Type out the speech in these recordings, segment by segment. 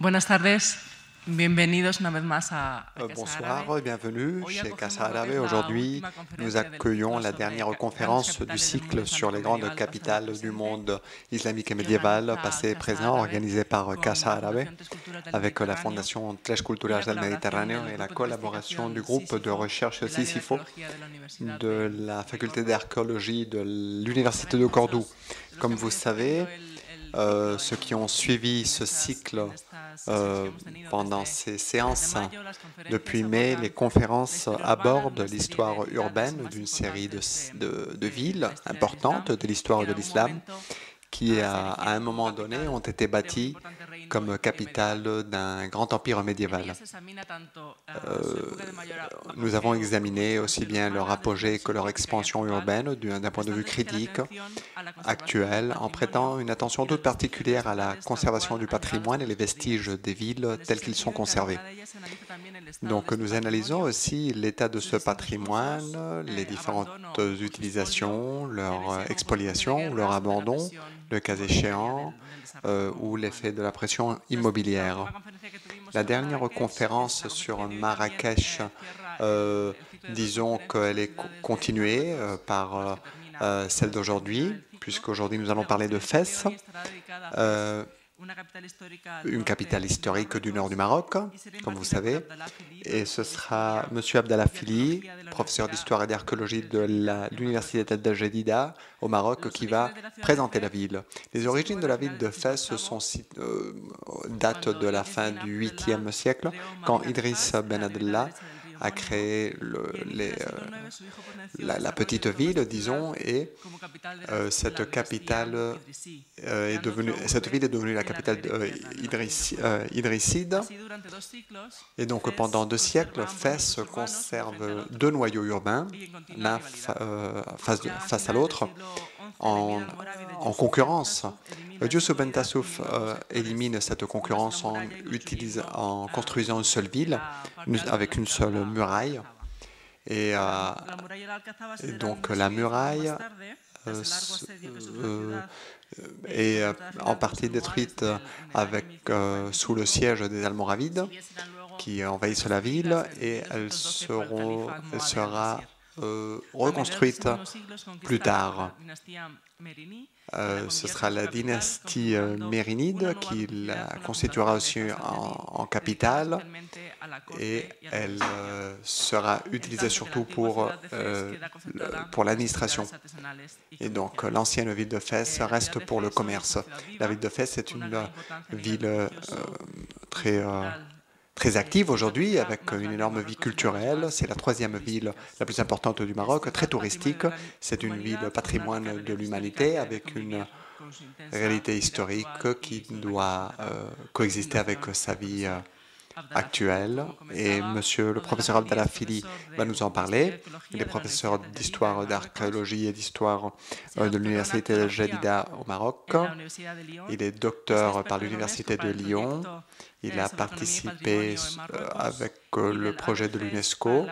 Buenas tardes. Bienvenidos una vez más Euh, Bonsoir, bienvenue chez Casa la Aujourd'hui, nous accueillons la dernière conférence du cycle sur les grandes capitales du monde islamique et médiéval, passé et présent, Árabe organisé par Casa del avec la Fondation Tres Culturas del Mediterráneo et la collaboration du groupe de recherche Universidad de la faculté d'archéologie de l'Université de Cordoue. Comme vous savez, euh, ceux qui ont suivi ce cycle euh, pendant ces séances depuis mai, les conférences abordent l'histoire urbaine d'une série de, villes importantes de l'histoire de l'islam qui, à un moment donné, ont été bâties comme capitale d'un grand empire médiéval. Euh, nous avons examiné aussi bien leur apogée que leur expansion urbaine d'un point de vue critique, actuel, en prêtant une attention toute particulière à la conservation du patrimoine et les vestiges des villes tels qu'ils sont conservés. Donc nous analysons aussi l'état de ce patrimoine, les différentes utilisations, leur euh, expoliation, leur abandon, le cas échéant, euh, ou l'effet de la pression immobilière. La dernière conférence sur Marrakech, euh, disons qu'elle est co- continuée euh, par euh, euh, celle d'aujourd'hui, puisqu'aujourd'hui nous allons parler de euh, une capitale historique du nord du Maroc, comme vous savez, et ce sera M. Abdallah Fili, professeur d'histoire et d'archéologie de l'Université d'Al Jadida au Maroc, qui va présenter la ville. Les origines de la ville de Fès sont, euh, datent de la fin du 8e siècle, quand Idriss Ben Abdallah a créé le- les, euh, la, la petite ville, disons, et euh, cette capitale euh, est devenue, cette ville est devenue la capitale idrissi- idrisside. Et donc pendant deux siècles, Fès conserve deux noyaux urbains, l'un face à l'autre, en, en concurrence. Ben Tassouf euh, élimine cette concurrence en, construisant une seule ville, avec une seule muraille. Et, euh, donc la muraille euh, euh, est euh, en partie détruite avec, euh, sous le siège des Almoravides qui envahissent la ville et elle sera euh, reconstruite plus tard. Euh, ce sera la dynastie euh, mérinide qui la constituera aussi en, capitale et elle sera utilisée surtout pour, pour l'administration. Et donc l'ancienne ville de Fès reste pour le commerce. La ville de Fès est une ville très, très active aujourd'hui avec une énorme vie culturelle. C'est la troisième ville la plus importante du Maroc, très touristique. C'est une ville patrimoine de l'humanité avec une réalité historique qui doit euh, coexister avec sa vie euh, actuelle. Et monsieur le professeur Abdallah Fili va nous en parler. Il est professeur d'histoire, d'archéologie et d'histoire euh, de l'université de Jadida au Maroc. Il est docteur par l'université de Lyon. Il a participé avec le projet de l'UNESCO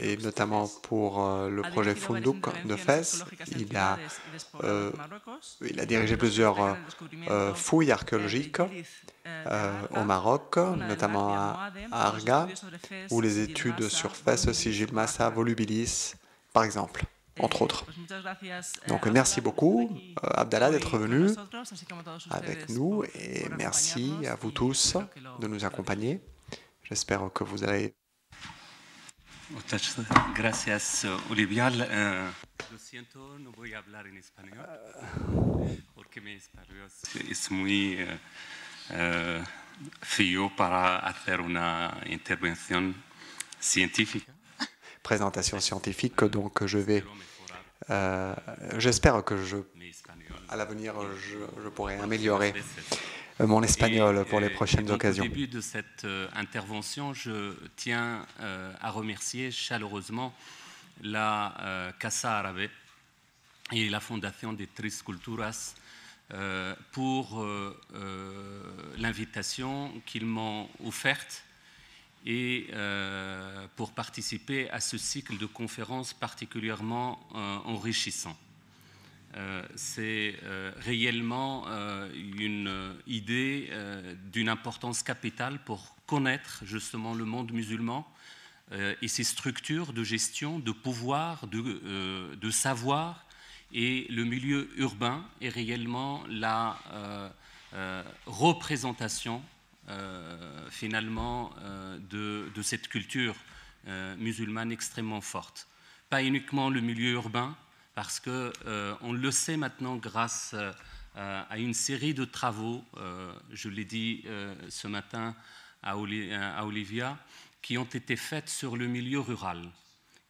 et notamment pour le projet Fundouk de Fès. Il a, euh, il a dirigé plusieurs euh, euh, fouilles archéologiques euh, au Maroc, notamment à, à Arga, ou les études sur Fès, Sigil Massa, Volubilis, par exemple, entre autres. Donc merci beaucoup, euh, Abdallah, d'être venu avec nous et merci à vous tous de nous accompagner. J'espère que vous allez gracias, Olivia. Eh, lo siento, no voy a hablar en español porque mi español es- muy eh, eh, frío para hacer una intervención científica. Présentation scientifique, donc je vais, euh, j'espère que je, à l'avenir, je, je pourrai améliorer mon espagnol pour les euh, prochaines donc, occasions. Au début de cette euh, intervention, je tiens euh, à remercier chaleureusement la euh, Casa Árabe et la Fondation des Tris Culturas euh, pour euh, euh, l'invitation qu'ils m'ont offerte et euh, pour participer à ce cycle de conférences particulièrement euh, enrichissant. c'est réellement une idée d'une importance capitale pour connaître justement le monde musulman et ses structures de gestion, de pouvoir, de, de savoir. Et le milieu urbain est réellement la représentation finalement de, de, cette culture musulmane extrêmement forte. Pas uniquement le milieu urbain, parce qu'on euh, le sait maintenant grâce euh, à une série de travaux, euh, je l'ai dit ce matin à, Olivia, qui ont été faits sur le milieu rural,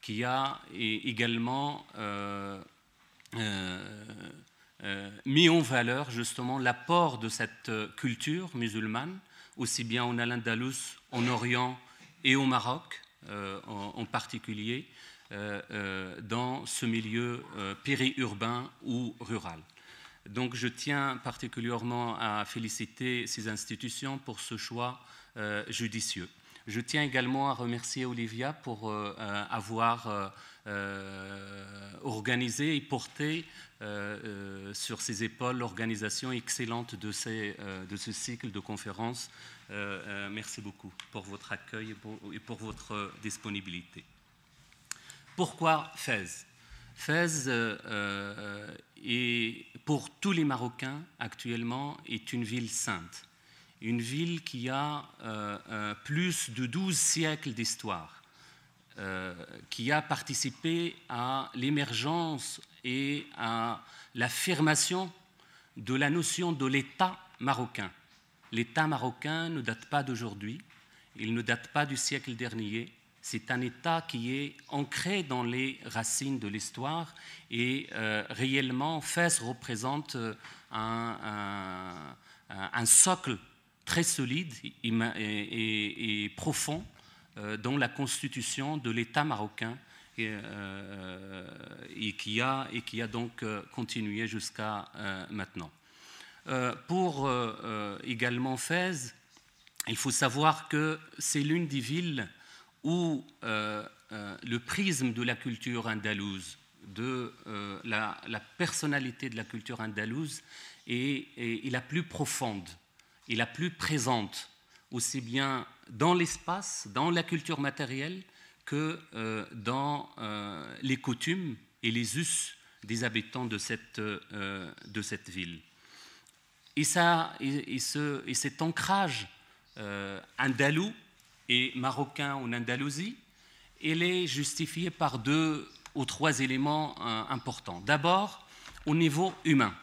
qui a également mis en valeur justement l'apport de cette culture musulmane, aussi bien en Al-Andalus, en Orient et au Maroc en particulier, euh, euh, dans ce milieu euh, périurbain ou rural. Donc je tiens particulièrement à féliciter ces institutions pour ce choix judicieux. Je tiens également à remercier Olivia pour avoir organisé et porté sur ses épaules l'organisation excellente de, de, ce cycle de conférences. merci beaucoup pour votre accueil et pour votre disponibilité. Pourquoi Fès? Fès, euh, euh, pour tous les Marocains actuellement, est une ville sainte, une ville qui a euh, plus de 12 siècles d'histoire, qui a participé à l'émergence et à l'affirmation de la notion de l'État marocain. L'État marocain ne date pas d'aujourd'hui, il ne date pas du siècle dernier, c'est un État qui est ancré dans les racines de l'histoire et euh, réellement Fès représente euh, un, socle très solide et, profond euh, dans la constitution de l'État marocain et, qui a, et qui a donc continué jusqu'à maintenant. pour également Fès, il faut savoir que c'est l'une des villes où euh, euh, le prisme de la culture andalouse, de euh, la, personnalité de la culture andalouse est, la plus profonde et la plus présente, aussi bien dans l'espace, dans la culture matérielle, que dans les coutumes et les us des habitants de cette, de cette ville. Et, et, et cet ancrage andalou et marocain en Andalousie, elle est justifiée par deux ou trois éléments euh, importants. D'abord, au niveau humain.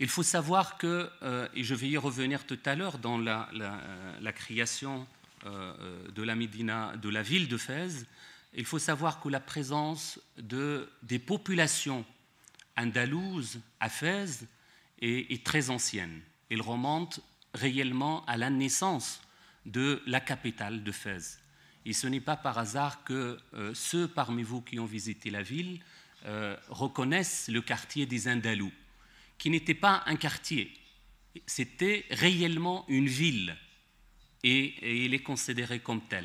Il faut savoir que, euh, et je vais y revenir tout à l'heure dans la, euh, création de la Médina, de la ville de Fès, il faut savoir que la présence de, des populations andalouses à Fès est, très ancienne. Elle remonte réellement à la naissance de la capitale de Fès. Et ce n'est pas par hasard que euh, ceux parmi vous qui ont visité la ville euh, reconnaissent le quartier des Indalous, qui n'était pas un quartier, c'était réellement une ville, et, il est considéré comme tel.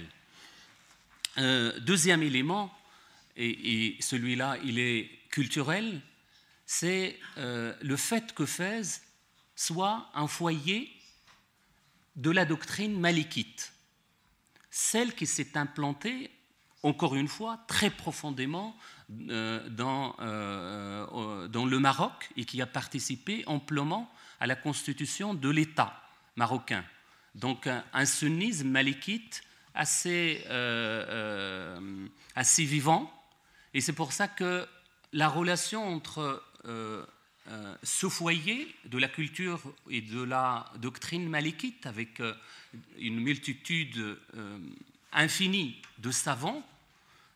Euh, deuxième élément, et, celui-là, il est culturel, c'est le fait que Fès soit un foyer de la doctrine malikite, celle qui s'est implantée, encore une fois, très profondément euh, dans, euh, dans, le Maroc et qui a participé amplement à la constitution de l'État marocain. Donc un, sunnisme malikite assez, euh, assez vivant, et c'est pour ça que la relation entre euh, ce foyer de la culture et de la doctrine malikite, avec euh, une multitude euh, infinie de savants,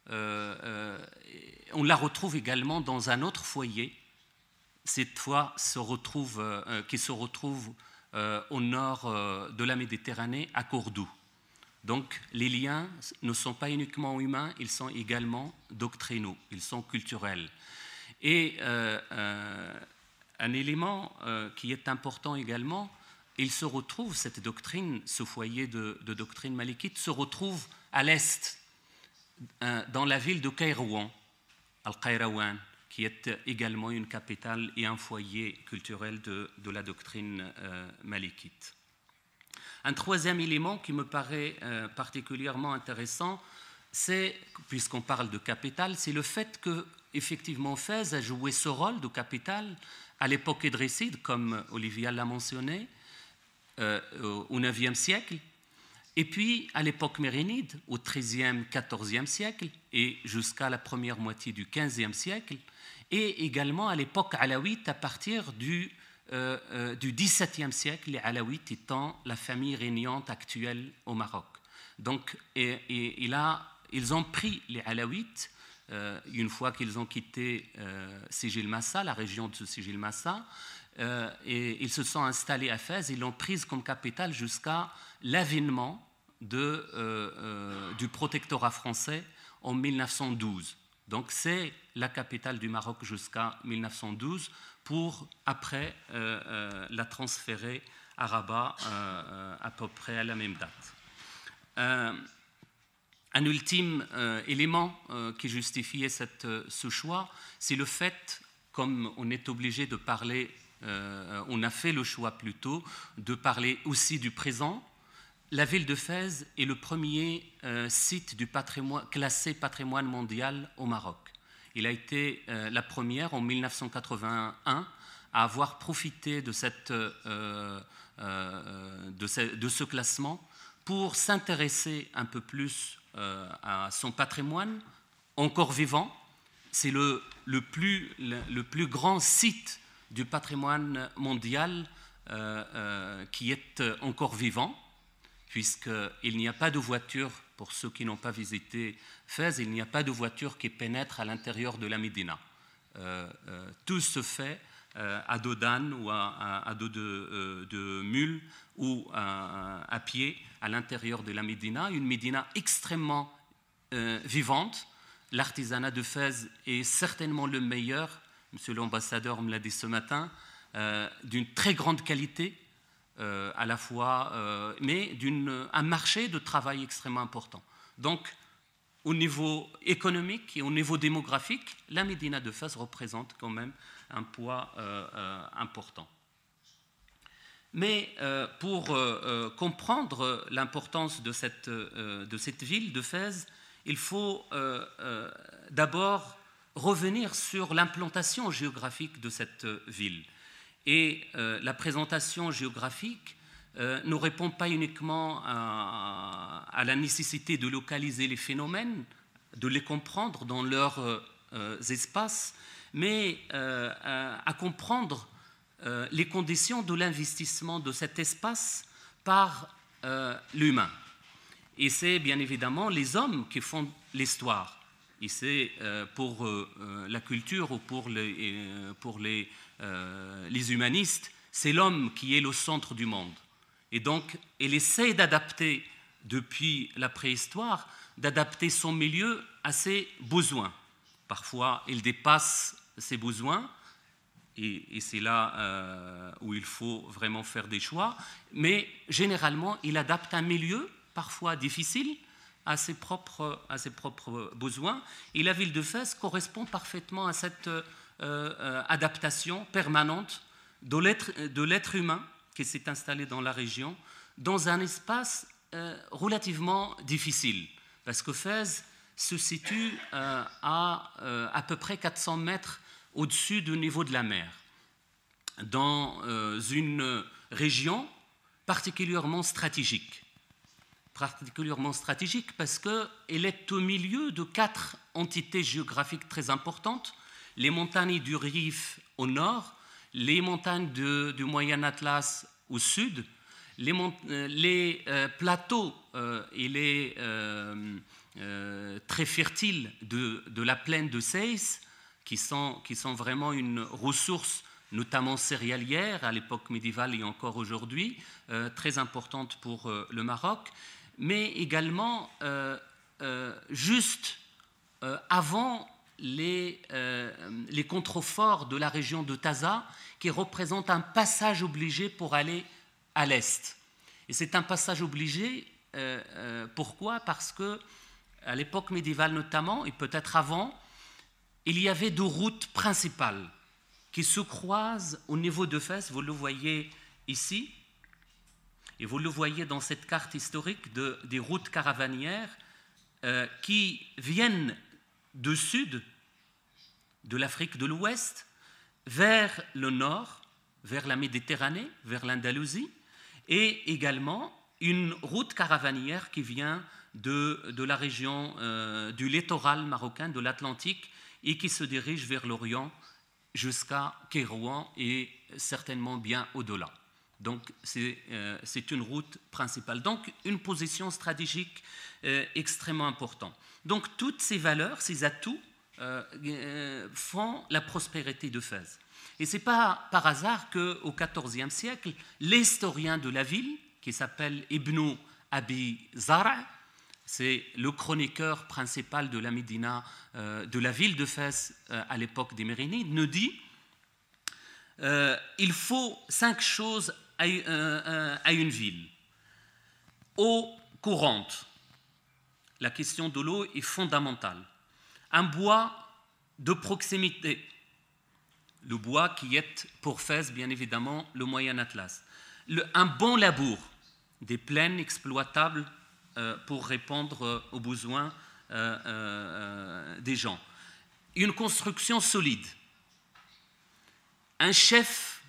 on la retrouve également dans un autre foyer, cette fois retrouve, qui se retrouve au nord de la Méditerranée, à Cordoue. Donc les liens ne sont pas uniquement humains, ils sont également doctrinaux, ils sont culturels. Et un élément euh, qui est important également, il se retrouve, cette doctrine, ce foyer de, doctrine malikite, se retrouve à l'est, euh, dans la ville de Kairouan, Al-Qairawan, qui est également une capitale et un foyer culturel de, la doctrine malikite. Un troisième élément qui me paraît particulièrement intéressant, c'est, puisqu'on parle de capitale, c'est le fait que effectivement Fès a joué ce rôle de capitale à l'époque édresside, comme Olivia l'a mentionné, euh, au IXe siècle, et puis à l'époque mérinide, au XIIIe, XIVe siècle, et jusqu'à la première moitié du XVe siècle, et également à l'époque alawite à partir du, euh, euh, XVIIe siècle, les alawites étant la famille régnante actuelle au Maroc. Donc, et, ils ont pris les alawites euh, une fois qu'ils ont quitté euh, Sigil Massa, la région de Sigil Massa, et ils se sont installés à Fès, ils l'ont prise comme capitale jusqu'à l'avènement du protectorat français en 1912. Donc c'est la capitale du Maroc jusqu'à 1912 pour après la transférer à Rabat à peu près à la même date. Un ultime euh, élément euh, qui justifiait euh, ce choix, c'est le fait, comme on est obligé de parler, on a fait le choix plutôt de parler aussi du présent. La ville de Fès est le premier site du patrimoine, classé patrimoine mondial au Maroc. Il a été la première en 1981 à avoir profité de, cette, de, ce, classement pour s'intéresser un peu plus euh, à son patrimoine encore vivant. C'est le, plus, grand site du patrimoine mondial euh, euh, qui est encore vivant, puisqu'il n'y a pas de voiture, pour ceux qui n'ont pas visité Fès, il n'y a pas de voiture qui pénètre à l'intérieur de la Médina. tout se fait à dos d'âne ou à, dos de, mule ou à pied à l'intérieur de la Médina, une Médina extrêmement euh, vivante. L'artisanat de Fès est certainement le meilleur, monsieur l'ambassadeur me l'a dit ce matin, euh, d'une très grande qualité, euh, à la fois, mais d'un marché de travail extrêmement important. Donc, au niveau économique et au niveau démographique, la Médina de Fès représente quand même un poids important. Mais euh, pour euh, euh, comprendre l'importance de cette, de cette, ville de Fès, il faut d'abord revenir sur l'implantation géographique de cette ville. Et la présentation géographique ne répond pas uniquement à, à, la nécessité de localiser les phénomènes, de les comprendre dans leurs espaces, mais à comprendre euh, les conditions de l'investissement de cet espace par euh, l'humain. Et c'est bien évidemment les hommes qui font l'histoire. Et c'est euh, pour la culture ou pour les, pour les, les humanistes, c'est l'homme qui est le centre du monde. Et donc, il essaie d'adapter, depuis la préhistoire, d'adapter son milieu à ses besoins. Parfois, il dépasse ses besoins, et, c'est là euh, où il faut vraiment faire des choix. Mais généralement, il adapte un milieu, parfois difficile, à ses propres, à ses propres besoins. Et la ville de Fès correspond parfaitement à cette euh, euh, adaptation permanente de l'être humain qui s'est installé dans la région, dans un espace relativement difficile. Parce que Fès se situe à à peu près 400 mètres au-dessus du niveau de la mer, dans euh, une région particulièrement stratégique. Particulièrement stratégique parce qu'elle est au milieu de quatre entités géographiques très importantes, les montagnes du Rif au nord, les montagnes du Moyen Atlas au sud, les, euh, euh, plateaux et les très fertiles de, la plaine de Seis, qui sont, qui sont vraiment une ressource notamment céréalière à l'époque médiévale et encore aujourd'hui, euh, très importante pour euh, le Maroc, mais également euh, juste avant les, les contreforts de la région de Taza, qui représentent un passage obligé pour aller à l'est. Et c'est un passage obligé, pourquoi? Parce que à l'époque médiévale notamment, et peut-être avant, il y avait deux routes principales qui se croisent au niveau de Fès. Vous le voyez ici, et vous le voyez dans cette carte historique de, des routes caravanières euh, qui viennent du sud de l'Afrique de l'Ouest vers le nord, vers la Méditerranée, vers l'Andalousie, et également une route caravanière qui vient de, la région euh, du littoral marocain, de l'Atlantique, et qui se dirige vers l'Orient jusqu'à Kérouan et certainement bien au-delà. Donc euh, c'est une route principale. Donc une position stratégique euh, extrêmement importante. Donc toutes ces valeurs, ces atouts font la prospérité de Fès. Et ce n'est pas par hasard qu'au XIVe siècle, l'historien de la ville, qui s'appelle Ibn Abi Zara, c'est le chroniqueur principal de la Médina, euh, de la ville de Fès euh, à l'époque des Mérinides, nous dit euh, il faut cinq choses à, à une ville. Eau courante. La question de l'eau est fondamentale. Un bois de proximité le bois qui est pour Fès, bien évidemment, le Moyen Atlas. un bon labour des plaines exploitables euh, pour répondre euh, aux besoins euh, des gens. Une construction solide. Un chef,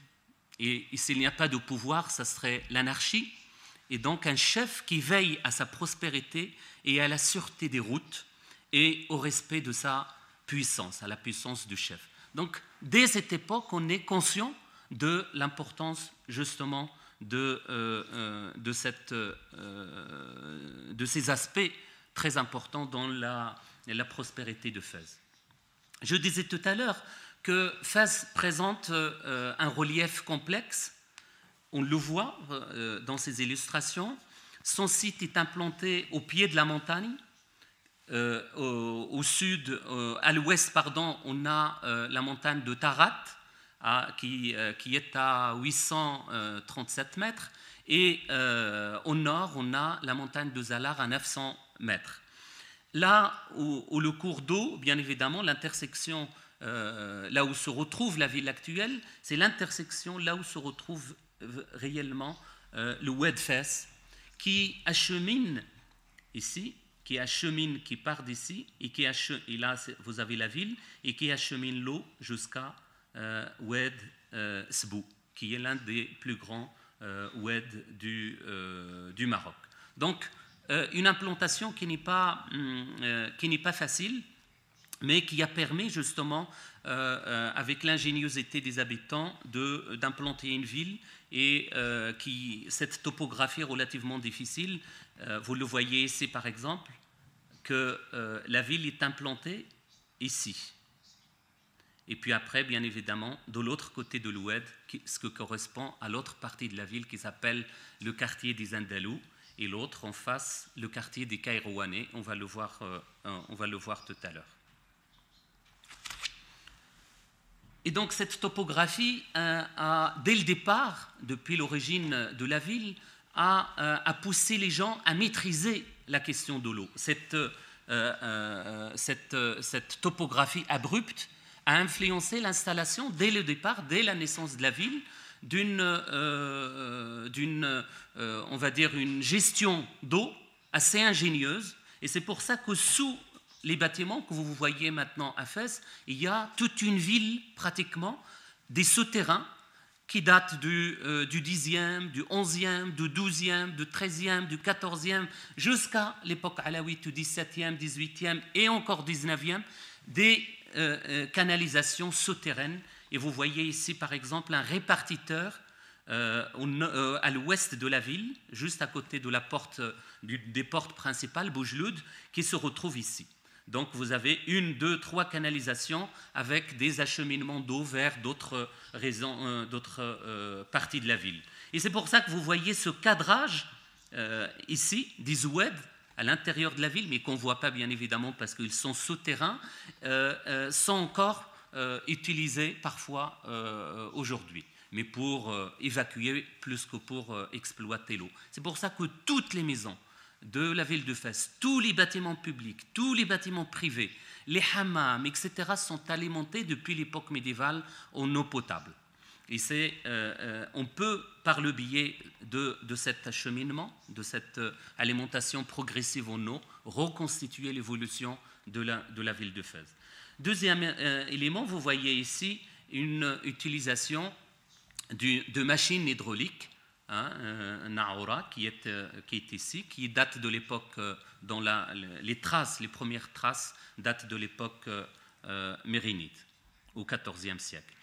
et, et s'il n'y a pas de pouvoir, ça serait l'anarchie, et donc un chef qui veille à sa prospérité et à la sûreté des routes et au respect de sa puissance, à la puissance du chef. Donc, dès cette époque, on est conscient de l'importance justement de, euh, euh, euh, de, ces aspects très importants dans la, la prospérité de Fès. Je disais tout à l'heure que Fès présente un relief complexe. On le voit dans ces illustrations. Son site est implanté au pied de la montagne, euh, au, sud, euh, à l'ouest, pardon, on a euh, la montagne de Tarat, qui, qui, est à 837 mètres, et au nord, on a la montagne de Zalar à 900 mètres. Là où, le cours d'eau, bien évidemment, l'intersection, là où se retrouve la ville actuelle, c'est l'intersection là où se retrouve réellement le Wedfes, qui achemine ici qui achemine, qui part d'ici, et qui achemine, et là vous avez la ville, et qui achemine l'eau jusqu'à euh, Oued euh, Sbou, qui est l'un des plus grands euh, Oued du, euh, du, Maroc. Donc, une implantation qui n'est pas, hum, qui n'est pas facile, mais qui a permis justement, avec l'ingéniosité des habitants, d'implanter une ville et qui, cette topographie relativement difficile, vous le voyez ici par exemple, que euh, la ville est implantée ici. Et puis après, bien évidemment, de l'autre côté de l'Oued, ce que correspond à l'autre partie de la ville qui s'appelle le quartier des Andalous, et l'autre en face, le quartier des Kairouanais. On va le voir, euh, on va le voir tout à l'heure. Et donc cette topographie, euh, dès le départ, depuis l'origine de la ville, a, a poussé les gens à maîtriser la question de l'eau. Cette, euh, euh, euh, cette, topographie abrupte a influencé l'installation dès le départ, dès la naissance de la ville, d'une, d'une on va dire, une gestion d'eau assez ingénieuse. Et c'est pour ça que sous les bâtiments que vous voyez maintenant à Fès, il y a toute une ville pratiquement, des souterrains qui datent du, euh, du 10e, du 11e, du 12e, du 13e, du 14e, jusqu'à l'époque alaouite du 17e, 18e et encore 19e, des euh, euh, canalisations souterraines. Et vous voyez ici, par exemple, un répartiteur à l'ouest de la ville, juste à côté de la porte, des portes principales, Boujloud, qui se retrouve ici. Donc vous avez une, deux, trois canalisations avec des acheminements d'eau vers d'autres euh, euh, parties de la ville. Et c'est pour ça que vous voyez ce cadrage euh, ici, d'Izoued, à l'intérieur de la ville, mais qu'on ne voit pas bien évidemment parce qu'ils sont souterrains, sont encore utilisés parfois aujourd'hui, mais pour évacuer plus que pour exploiter l'eau. C'est pour ça que toutes les maisons de la ville de Fès, tous les bâtiments publics, tous les bâtiments privés, les hammams, etc., sont alimentés depuis l'époque médiévale en eau potable. Et c'est, euh, euh, on peut, par le biais de, cet acheminement, de cette euh, alimentation progressive en eau, reconstituer l'évolution de la, de la ville de Fès. Deuxième élément, vous voyez ici une utilisation de machines hydrauliques, hein, un Naoura qui est, qui est ici, qui date de l'époque, dont la, les traces, les premières traces datent de l'époque mérinide, au XIVe siècle.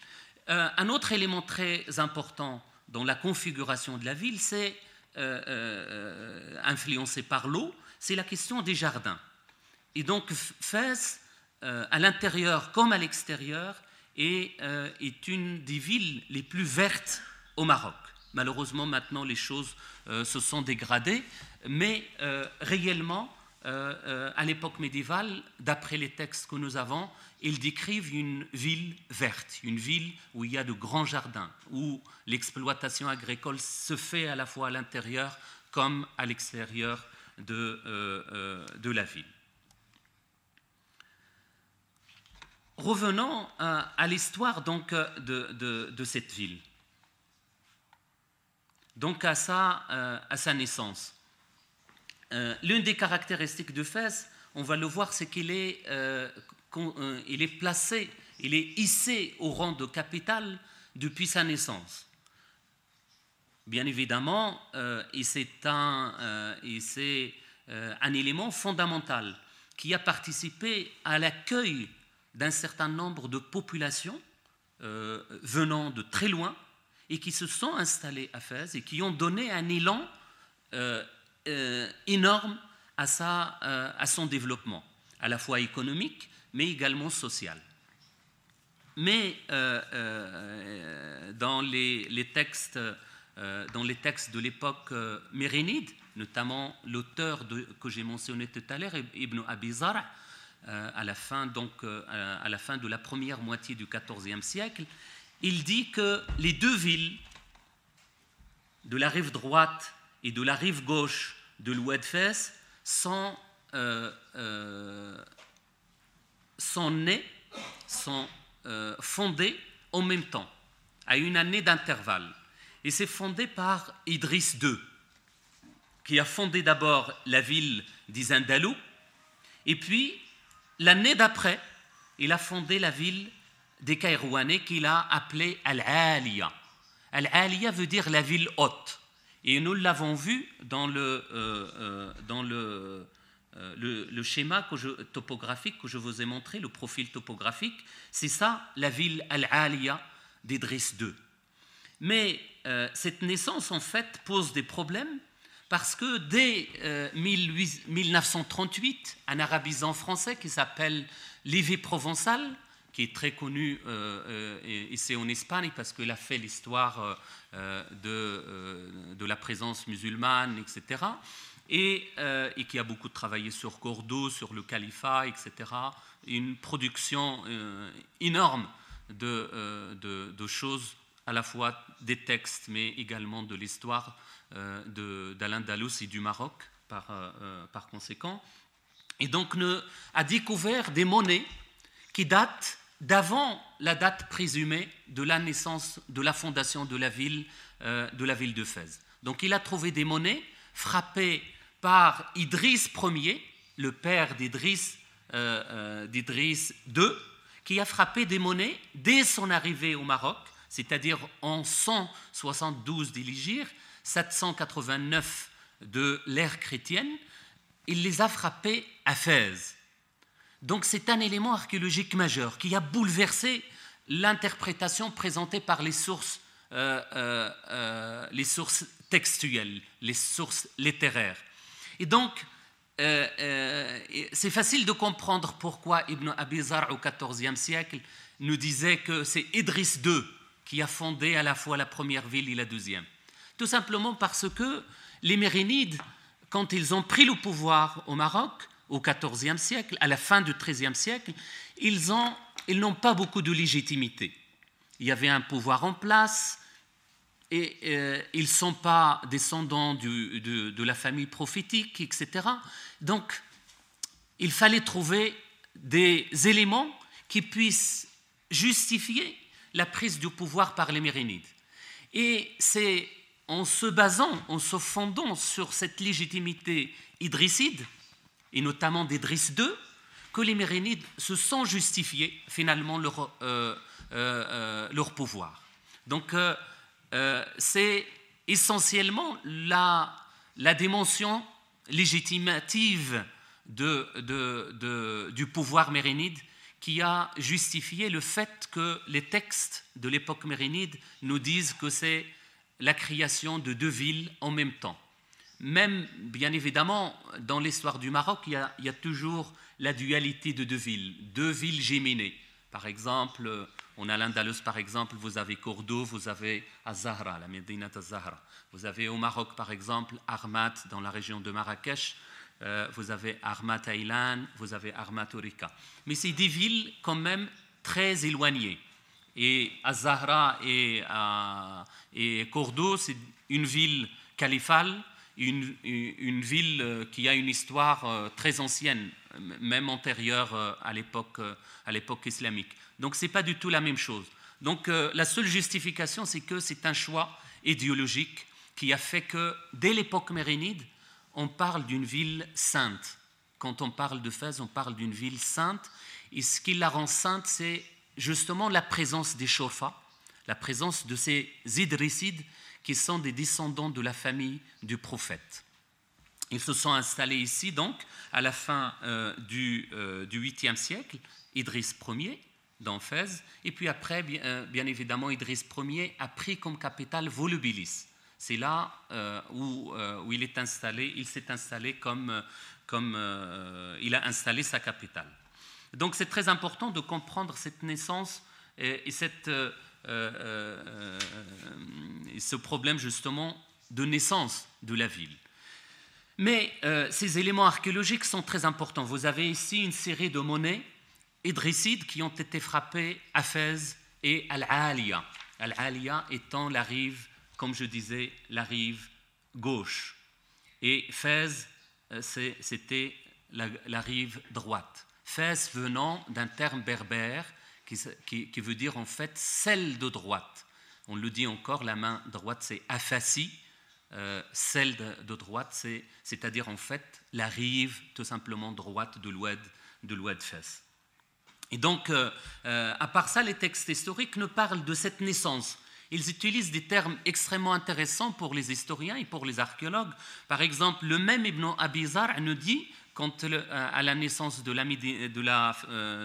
Euh, un autre élément très important dans la configuration de la ville, c'est euh, euh, influencé par l'eau, c'est la question des jardins. Et donc Fès, à l'intérieur comme à l'extérieur, est, une des villes les plus vertes au Maroc. Malheureusement, maintenant, les choses se sont dégradées, mais réellement, à l'époque médiévale, d'après les textes que nous avons, ils décrivent une ville verte, une ville où il y a de grands jardins, où l'exploitation agricole se fait à la fois à l'intérieur comme à l'extérieur de, euh, euh, la ville. Revenons à, l'histoire donc de, cette ville, donc à sa, euh, naissance. L'une des caractéristiques de Fès, on va le voir, c'est qu'il est euh, placé, il est hissé au rang de capitale depuis sa naissance. Bien évidemment, euh, c'est euh, un, élément fondamental qui a participé à l'accueil d'un certain nombre de populations venant de très loin et qui se sont installées à Fès et qui ont donné un élan énorme à, sa, à son développement, à la fois économique, mais également sociale. Mais euh, euh, dans, les, textes, euh, dans les textes de l'époque mérénide, notamment l'auteur que j'ai mentionné tout à l'heure, Ibn Abizar, à, la fin, donc, à la fin de la première moitié du XIVe siècle, il dit que les deux villes, de la rive droite et de la rive gauche de l'Oued Fès, sont sont nés, sont euh, fondés en même temps, à une année d'intervalle. Et c'est fondé par Idriss II, qui a fondé d'abord la ville d'Izindalou, et puis l'année d'après, il a fondé la ville des Kairouanais qu'il a appelée Al-Aliya. Al-Aliya veut dire la ville haute. Et nous l'avons vu dans le, euh, euh, dans le euh, le, schéma topographique que je vous ai montré, le profil topographique, c'est ça la ville Al-Aliya d'Idriss II. Mais cette naissance, en fait, pose des problèmes parce que dès 1938, euh, un arabisant français qui s'appelle Lévi Provençal, qui est très connu ici en Espagne parce qu'il a fait l'histoire de, de, la présence musulmane, etc., euh, et, qui a beaucoup travaillé sur Cordoue, sur le califat, etc. Une production euh, énorme euh, de, de, choses, à la fois des textes, mais également de l'histoire d'Al-Andalus et du Maroc, par, par conséquent. Et donc a découvert des monnaies qui datent d'avant la date présumée de la naissance, de la fondation de la ville, de la ville de Fès. Donc il a trouvé des monnaies frappées par Idriss Ier, le père d'Idriss euh, II, euh, qui a frappé des monnaies dès son arrivée au Maroc, c'est-à-dire en 172 d'Iligir, 789 de l'ère chrétienne, il les a frappées à Fès. Donc c'est un élément archéologique majeur qui a bouleversé l'interprétation présentée par les sources, euh, les sources textuelles, les sources littéraires. Et donc, euh, euh, c'est facile de comprendre pourquoi Ibn Abizar au XIVe siècle nous disait que c'est Idriss II qui a fondé à la fois la première ville et la deuxième. Tout simplement parce que les Mérinides, quand ils ont pris le pouvoir au Maroc au XIVe siècle, à la fin du XIIIe siècle, ils n'ont ils pas beaucoup de légitimité. Il y avait un pouvoir en place, et euh, ils ne sont pas descendants de la famille prophétique, etc. Donc, il fallait trouver des éléments qui puissent justifier la prise du pouvoir par les Mérinides. Et c'est en se basant, en se fondant sur cette légitimité idrisside, et notamment d'Idriss II, que les Mérinides se sont justifiés finalement leur, euh, euh, euh, leur pouvoir. Donc c'est essentiellement la, la dimension légitimative de- de- de- du pouvoir mérinide qui a justifié le fait que les textes de l'époque mérinide nous disent que c'est la création de deux villes en même temps. Même, bien évidemment, dans l'histoire du Maroc, il y, a, toujours la dualité de deux villes, deux villes géminées. Par exemple, euh, on a l'Andalus, par exemple, vous avez Cordoue, vous avez Azahra, la Médina Azahra. Vous avez au Maroc, par exemple, Armat, dans la région de Marrakech. Euh, vous avez Armat Aïlan, vous avez Armat Orika. Mais c'est des villes quand même très éloignées. Et Azahra et, euh, et Cordoue, c'est une ville califale, une, ville euh, qui a une histoire euh, très ancienne, même antérieure euh, à l'époque islamique. Donc ce n'est pas du tout la même chose. Donc la seule justification, c'est que c'est un choix idéologique qui a fait que dès l'époque mérinide, on parle d'une ville sainte. Quand on parle de Fès, on parle d'une ville sainte. Et ce qui la rend sainte, c'est justement la présence des Shofa, la présence de ces Idrissides qui sont des descendants de la famille du prophète. Ils se sont installés ici, donc, à la fin euh, du, euh, du 8e siècle, Idriss Ier, dans Fès, et puis après, bien, euh, évidemment, Idriss Ier a pris comme capitale Volubilis. C'est là euh, où, il est installé, il s'est installé comme, comme il a installé sa capitale. Donc c'est très important de comprendre cette naissance et cette, euh, euh, euh, ce problème justement de naissance de la ville. Mais ces éléments archéologiques sont très importants. Vous avez ici une série de monnaies idrissides qui ont été frappées à Fès et Al-Aliya. Al-Aliya étant la rive, comme je disais, la rive gauche. Et Fès, c'était la, la rive droite. Fès venant d'un terme berbère qui, veut dire en fait celle de droite. On le dit encore, la main droite c'est afasi, euh, celle de, droite c'est- c'est-à-dire en fait la rive tout simplement droite de l'oued de l'oued Fès. Et donc, euh, euh, à part ça, les textes historiques ne parlent de cette naissance. Ils utilisent des termes extrêmement intéressants pour les historiens et pour les archéologues. Par exemple, le même Ibn Abizar nous dit, quant le- à la naissance euh,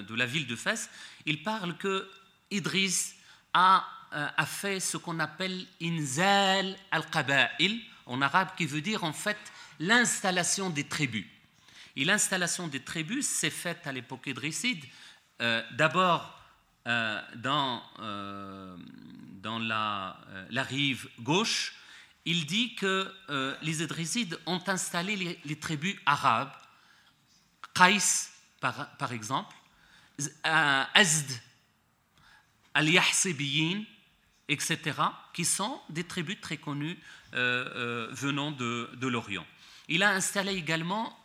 de la ville de Fès, il parle que Idriss a, euh, fait ce qu'on appelle Inzal al-Qaba'il, en arabe, qui veut dire en fait l'installation des tribus. Et l'installation des tribus s'est faite à l'époque idrisside, euh, d'abord euh, dans, euh, la, euh, rive gauche. Il dit que euh, les idrissides ont installé les tribus arabes, Qais par, exemple, euh, Azd, Al-Yahsibiyin, etc., qui sont des tribus très connues euh, euh, venant de, l'Orient. Il a installé également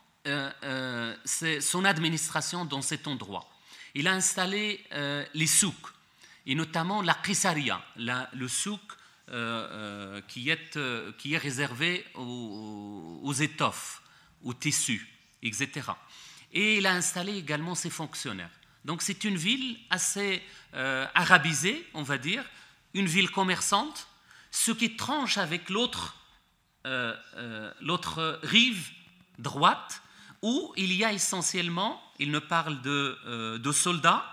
son administration dans cet endroit. Il a installé les souks, et notamment la Qisaria, la- le souk qui, est, qui réservé aux étoffes, aux tissus, etc. Et il a installé également ses fonctionnaires. Donc c'est une ville assez euh, arabisée, on va dire, une ville commerçante, ce qui tranche avec l'autre euh, euh, rive droite, où il y a essentiellement, il ne parle de, soldats,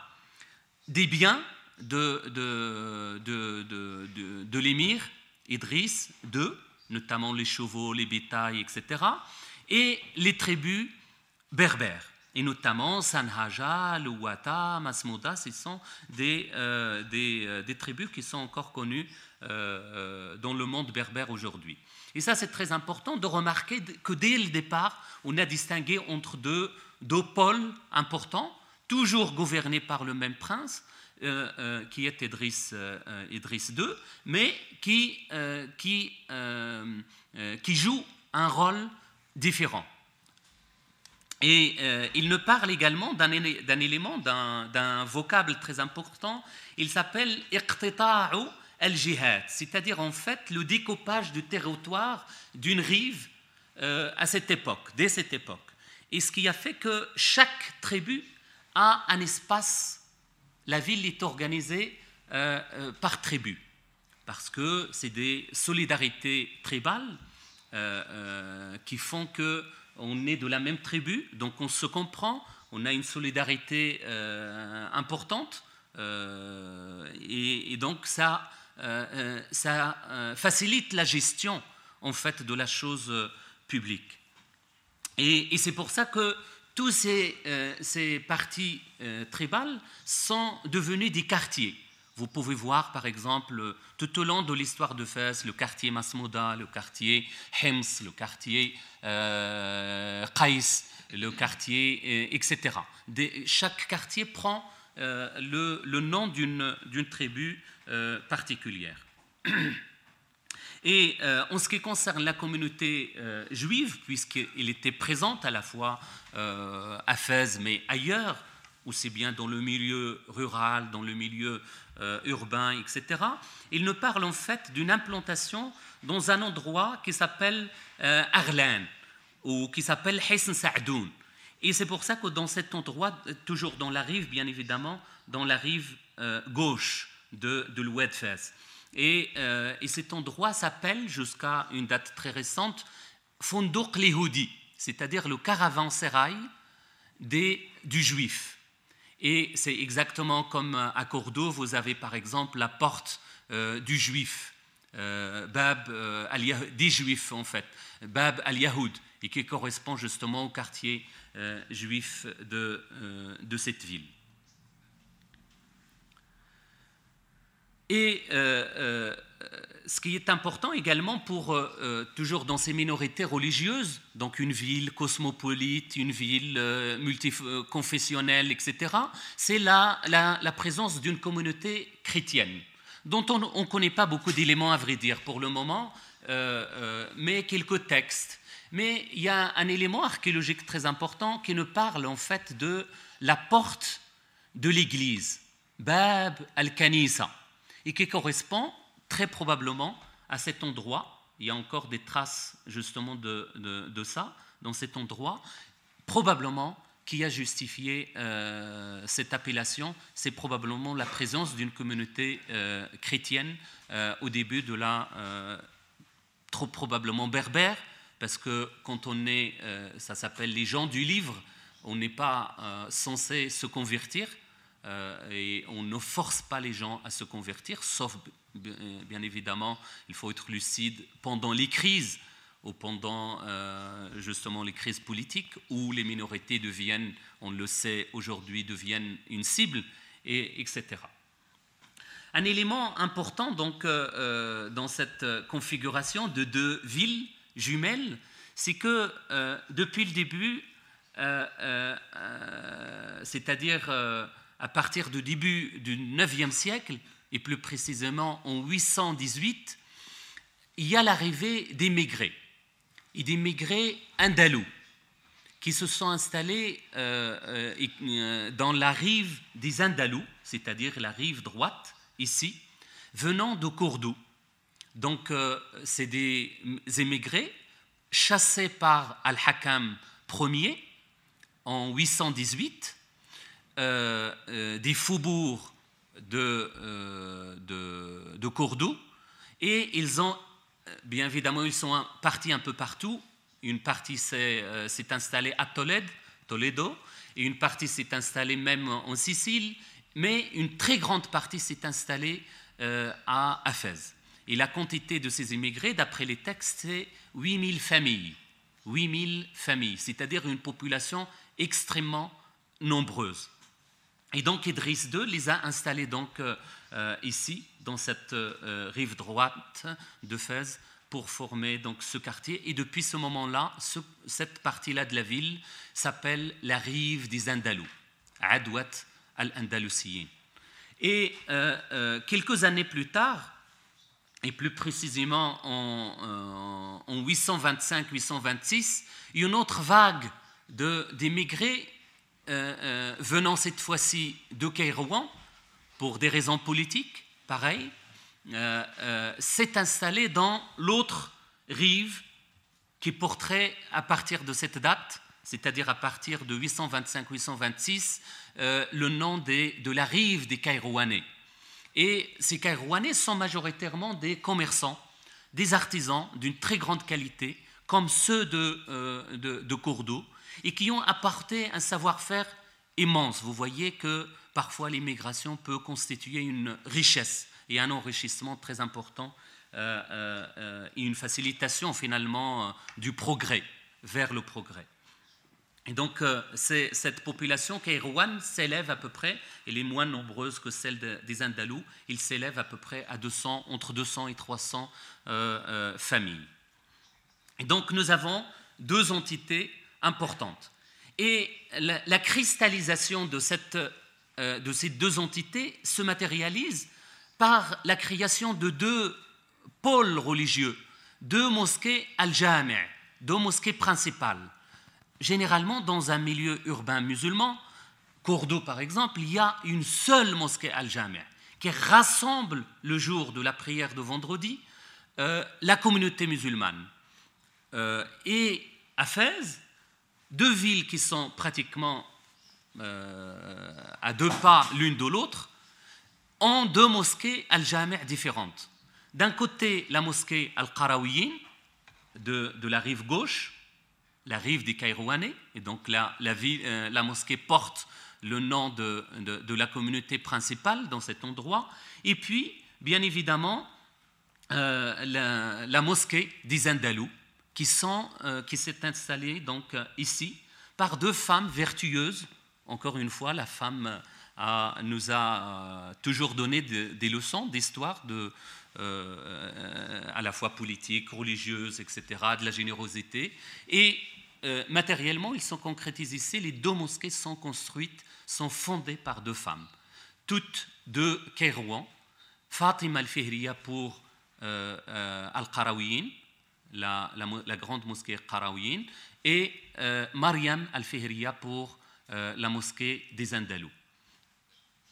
des biens de- de l'émir Idriss II, notamment les chevaux, les bétails, etc., et les tribus berbères, et notamment Sanhaja, Louata, Masmouda, ce sont des, euh, euh, des tribus qui sont encore connues euh, euh, dans le monde berbère aujourd'hui. Et ça, c'est très important de remarquer que dès le départ, on a distingué entre deux, deux pôles importants, toujours gouvernés par le même prince, qui est Idriss, Idriss II, mais qui, qui, qui joue un rôle différent. Et il ne parle également d'un élément, d'un vocable très important. Il s'appelle iqtita'u al-jihad, c'est-à-dire en fait le découpage du territoire d'une rive à cette époque, dès cette époque et ce qui a fait que chaque tribu a un espace. La ville est organisée euh, euh, par tribu, parce que c'est des solidarités tribales euh, qui font que on est de la même tribu, donc on se comprend, on a une solidarité importante, et, donc ça, ça facilite la gestion en fait de la chose publique. Et, c'est pour ça que tous ces, euh, parties euh, tribales sont devenus des quartiers. Vous pouvez voir, par exemple, tout au long de l'histoire de Fès, le quartier Masmouda, le quartier Hems, le quartier euh, le quartier, euh, etc. chaque quartier prend le, le, nom d'une tribu particulière. Et euh, en ce qui concerne la communauté euh, juive, puisqu'elle était présente à la fois euh, à Fès, mais ailleurs, aussi bien dans le milieu rural, dans le milieu urbain, etc., il ne parle en fait d'une implantation dans un endroit qui s'appelle Arlan, ou qui s'appelle Hisn Sa'doun. Et c'est pour ça que dans cet endroit, toujours dans la rive, bien évidemment, dans la rive gauche de, de l'Oued Fès, euh, et, cet endroit s'appelle, jusqu'à une date très récente, Fondouk Lihoudi, c'est-à-dire le caravansérail des, du juif. Et c'est exactement comme à Cordoue, vous avez par exemple la porte euh, du juif, euh, Bab des juifs en fait, Bab al-Yahoud, et qui correspond justement au quartier juif de, de cette ville. Et euh, euh, ce qui est important également pour, euh, toujours dans ces minorités religieuses, donc une ville cosmopolite, une ville multiconfessionnelle, etc., c'est la, la, présence d'une communauté chrétienne, dont on ne connaît pas beaucoup d'éléments à vrai dire pour le moment, mais quelques textes. Mais il y a un élément archéologique très important qui nous parle en fait de la porte de l'église, Bab al-Kanisa et qui correspond très probablement à cet endroit. Il y a encore des traces justement de, ça dans cet endroit. Probablement qui a justifié euh, cette appellation, c'est probablement la présence d'une communauté euh, chrétienne euh, au début de la, trop probablement berbère, parce que quand on est, ça s'appelle les gens du livre, on n'est pas censé se convertir, et on ne force pas les gens à se convertir, sauf bien évidemment, il faut être lucide pendant les crises ou pendant euh, justement les crises politiques où les minorités deviennent, on le sait aujourd'hui, deviennent une cible, et, etc. Un élément important donc euh, dans cette configuration de deux villes jumelles, c'est que depuis le début, c'est-à-dire à partir du début du IXe siècle, et plus précisément en 818, il y a l'arrivée d'émigrés, et d'émigrés andalous, qui se sont installés euh, euh, euh, dans la rive des Andalous, c'est-à-dire la rive droite, ici, venant de Cordoue. Donc, c'est des émigrés chassés par Al-Hakam Ier en 818 euh, euh, des faubourgs de, euh, de, de, Cordoue et ils ont, bien évidemment, ils sont partis un peu partout. Une partie s'est installée à Tolède, Toledo, et une partie s'est installée même en Sicile, mais une très grande partie s'est installée à Aphèse. Et la quantité de ces immigrés, d'après les textes, c'est 8000 familles. 8000 familles, c'est-à-dire une population extrêmement nombreuse. Et donc Idriss II les a installés donc euh, euh, ici, dans cette euh, rive droite de Fès, pour former donc ce quartier. Et depuis ce moment-là, cette partie-là de la ville s'appelle la rive des Andalous, Adouat al-Andalusiyin. Et quelques années plus tard, et plus précisément en, en 825-826, une autre vague d'émigrés venant cette fois-ci de Kairouan, pour des raisons politiques, pareil, s'est installée dans l'autre rive qui porterait à partir de cette date, c'est-à-dire à partir de 825-826, euh, le nom de la rive des Kairouanais. Et ces Kairouanais sont majoritairement des commerçants, des artisans d'une très grande qualité, comme ceux de, euh, de, et qui ont apporté un savoir-faire immense. Vous voyez que parfois l'immigration peut constituer une richesse et un enrichissement très important euh, euh, euh, une facilitation finalement du progrès, vers le progrès. Et donc, cette population Kairouane s'élève à peu près, elle est moins nombreuse que celle des Andalous, il s'élève à peu près à 200, entre 200 et 300 familles. Et donc, nous avons deux entités importantes. Et la, cristallisation de, cette, de, ces deux entités se matérialise par la création de deux pôles religieux, deux mosquées al-Jami', deux mosquées principales. Généralement, dans un milieu urbain musulman, Cordoue par exemple, il y a une seule mosquée al-Jami' qui rassemble le jour de la prière de vendredi euh, la communauté musulmane. Euh, et à Fès, deux villes qui sont pratiquement euh, à deux pas l'une de l'autre, ont deux mosquées al-Jami' différentes. D'un côté, la mosquée Al-Qarawiyin, de, la rive gauche, la rive des Kairouanais, et donc la, la, euh, la mosquée porte le nom de, la communauté principale dans cet endroit, et puis, bien évidemment, euh, la, mosquée des Andalous, qui, euh, qui s'est installée donc ici par deux femmes vertueuses. Encore une fois, la femme nous a toujours donné des leçons d'histoire de, euh, à la fois politique, religieuse, etc., de la générosité. Et euh, matériellement, ils sont concrétisés ici. Les deux mosquées sont construites, sont fondées par deux femmes, toutes de Kairouan. Fatima al-Fihriya pour euh, Al-Qarawiyin, la, grande mosquée Qarawiyin, et Mariam al-Fihriya pour la mosquée des Andalous.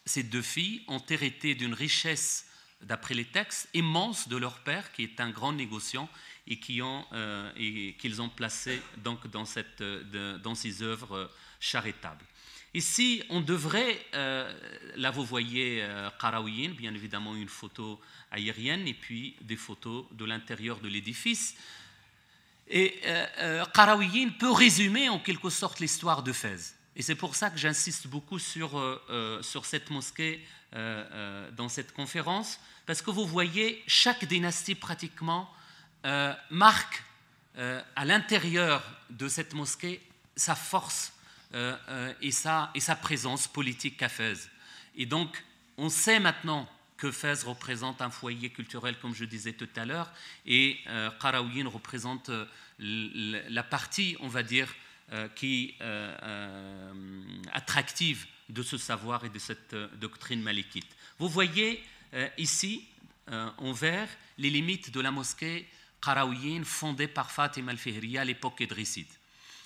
Ces deux filles ont hérité d'une richesse d'après les textes, immenses de leur père, qui est un grand négociant, et qu'ils ont, euh, ont placé donc dans, cette, dans ces œuvres euh, charitables. Ici, on devrait, euh, là vous voyez euh, bien évidemment une photo aérienne, et puis des photos de l'intérieur de l'édifice. Et euh, peut résumer en quelque sorte l'histoire de Fès. Et c'est pour ça que j'insiste beaucoup sur, sur cette mosquée dans cette conférence, parce que vous voyez, chaque dynastie pratiquement euh, marque euh, à l'intérieur de cette mosquée sa force euh, et, sa, et, sa, présence politique à Fès. Et donc, on sait maintenant que Fès représente un foyer culturel, comme je disais tout à l'heure, et euh, représente la partie, on va dire, qui attractive de ce savoir et de cette doctrine malékite. Vous voyez euh, ici, euh, en vert, les limites de la mosquée Qaraouyin fondée par Fatima al-Fihriya à l'époque idrisside.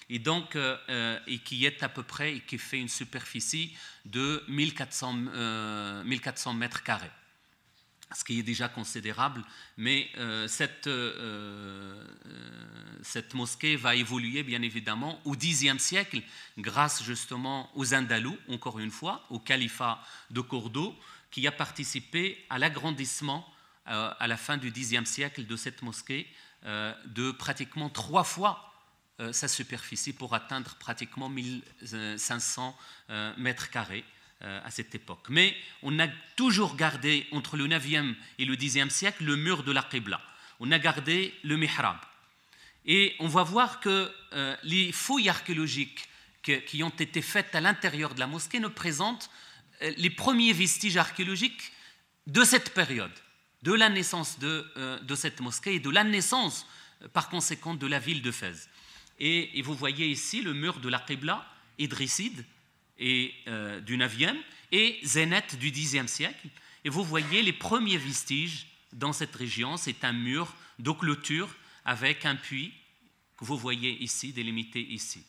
Et donc, euh, qui est à peu près, et qui fait une superficie de 1400, 1400 mètres carrés ce qui est déjà considérable, mais cette, cette, mosquée va évoluer bien évidemment au Xe siècle grâce justement aux Andalous, encore une fois, au califat de Cordoue, qui a participé à l'agrandissement euh, à la fin du Xe siècle de cette mosquée euh, de pratiquement trois fois euh, sa superficie pour atteindre pratiquement 1500 mètres carrés à cette époque. Mais on a toujours gardé entre le 9e et le 10e siècle le mur de la Qibla. On a gardé le mihrab. Et on va voir que les fouilles archéologiques qui ont été faites à l'intérieur de la mosquée ne présentent euh, les premiers vestiges archéologiques de cette période, de la naissance de, euh, cette mosquée et de la naissance, euh, par conséquent, de la ville de Fès. Et, vous voyez ici le mur de la Qibla idrisside et, du 9e et Zénith du 10e siècle. Et vous voyez les premiers vestiges dans cette région, c'est un mur de clôture avec un puits que vous voyez ici, délimité ici.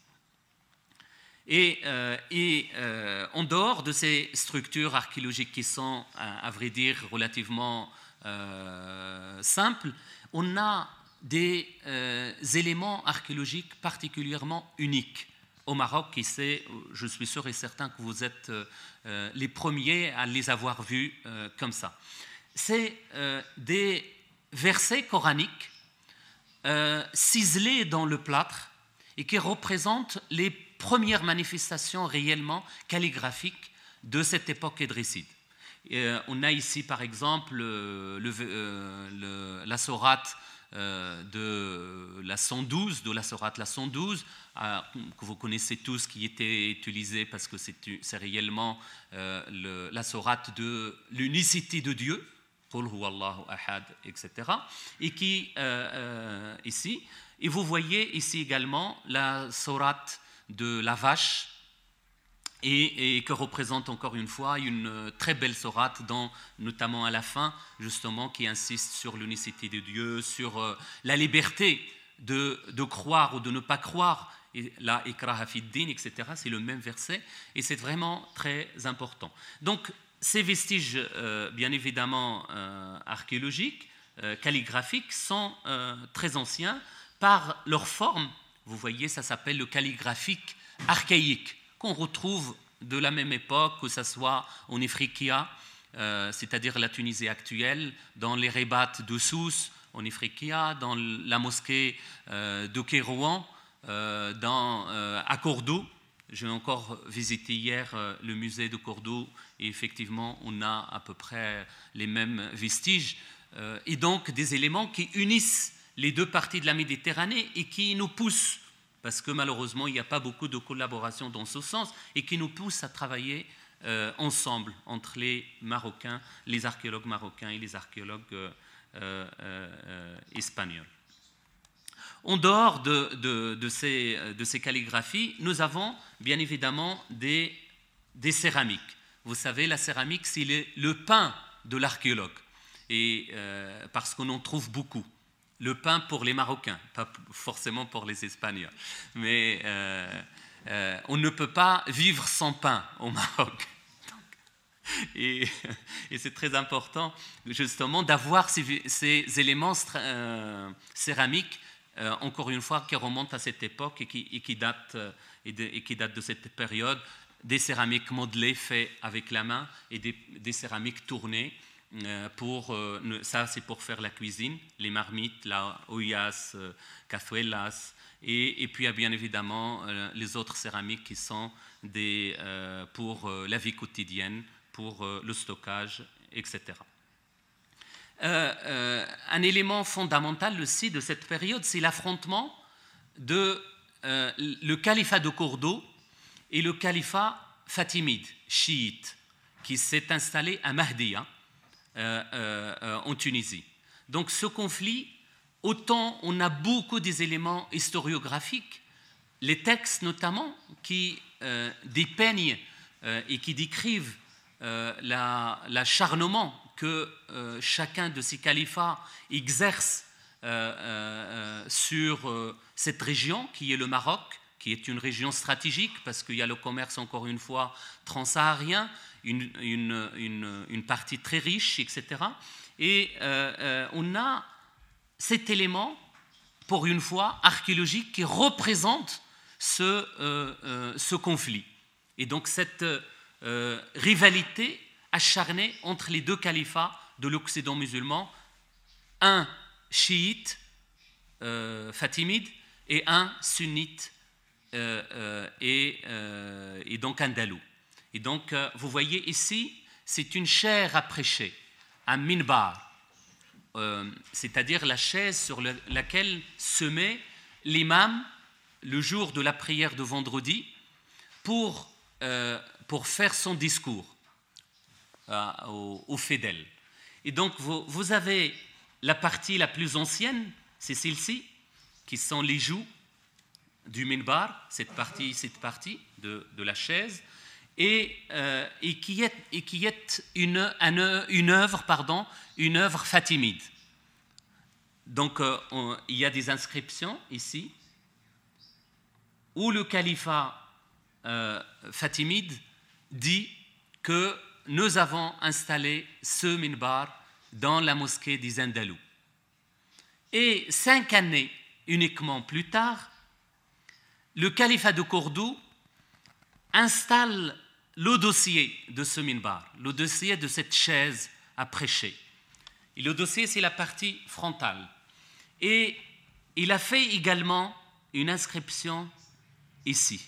Et, euh, euh, en dehors de ces structures archéologiques qui sont, à, vrai dire, relativement euh, simples, on a des éléments archéologiques particulièrement uniques au Maroc, et c'est, je suis sûr et certain que vous êtes les premiers à les avoir vus comme ça. C'est des versets coraniques ciselés dans le plâtre et qui représentent les première manifestation réellement calligraphique de cette époque édricide. Euh, on a ici par exemple euh, euh, la sourate de la 112, de la sourate la 112, que vous connaissez tous, qui était utilisée parce que c'est réellement la sourate de l'unicité de Dieu, etc. Et qui, ici, et vous voyez ici également la sourate de la vache et, que représente encore une fois une très belle sourate, notamment à la fin, justement, qui insiste sur l'unicité de Dieu, sur euh, la liberté de, croire ou de ne pas croire, et la din, etc. C'est le même verset, et c'est vraiment très important. Donc, ces vestiges, euh, bien évidemment euh, archéologiques, calligraphiques, sont très anciens par leur forme vous voyez, ça s'appelle le calligraphique archaïque, qu'on retrouve de la même époque, que ce soit en Ifriqiya, euh, c'est-à-dire la Tunisie actuelle, dans les rébats de Sousse, en Ifriqiya, dans la mosquée euh, de Kérouan, euh, dans, à Cordoue. J'ai encore visité hier le musée de Cordoue et effectivement, on a à peu près les mêmes vestiges. et donc, des éléments qui unissent les deux parties de la Méditerranée et qui nous poussent, parce que malheureusement il n'y a pas beaucoup de collaboration dans ce sens, et qui nous poussent à travailler euh, ensemble entre les Marocains, les archéologues marocains et les archéologues euh, euh, espagnols. En dehors de, ces, calligraphies, nous avons bien évidemment des, des céramiques. Vous savez, la céramique, c'est le, le pain de l'archéologue, et parce qu'on en trouve beaucoup le pain pour les Marocains, pas forcément pour les Espagnols. Mais euh, euh, on ne peut pas vivre sans pain au Maroc. Et, c'est très important justement d'avoir ces, éléments euh, céramiques, encore une fois, qui remontent à cette époque et qui, datent, de, cette période, des céramiques modelées faites avec la main et des céramiques tournées pour, euh, ça, c'est pour faire la cuisine, les marmites, la ollas, euh, cazuelas, et, et, puis bien évidemment les autres céramiques qui sont des, pour la vie quotidienne, pour le stockage, etc. un élément fondamental aussi de cette période, c'est l'affrontement de le califat de Cordoue et le califat fatimide, chiite, qui s'est installé à Mahdiya euh, euh, en Tunisie. Donc ce conflit, autant on a beaucoup des éléments historiographiques, les textes notamment qui euh, dépeignent et qui décrivent l'acharnement que chacun de ces califats exerce sur cette région qui est le Maroc, qui est une région stratégique parce qu'il y a le commerce, encore une fois, transsaharien, une, partie très riche, etc. Et euh, euh, on a cet élément, pour une fois, archéologique qui représente ce, euh, ce conflit. Et donc cette rivalité acharnée entre les deux califats de l'Occident musulman, un chiite fatimide et un sunnite et, et donc andalou. Et donc, euh, vous voyez ici, c'est une chaire à prêcher, un minbar, euh, c'est-à-dire la chaise sur laquelle se met l'imam le jour de la prière de vendredi pour, euh, pour faire son discours aux, fidèles. Et donc, vous, avez la partie la plus ancienne, c'est celle-ci, qui sont les joues du minbar, cette partie, cette partie de, de la chaise. et, euh, et, qui est, et qui est une, une, œuvre, pardon, une œuvre fatimide. Donc euh, il y a des inscriptions ici où le califat euh, fatimide dit que nous avons installé ce minbar dans la mosquée d'Izendalou. Et cinq années uniquement plus tard, le califat de Cordoue installe le dossier de ce minbar, le dossier de cette chaise à prêcher. Et le dossier, c'est la partie frontale. Et il a fait également une inscription ici.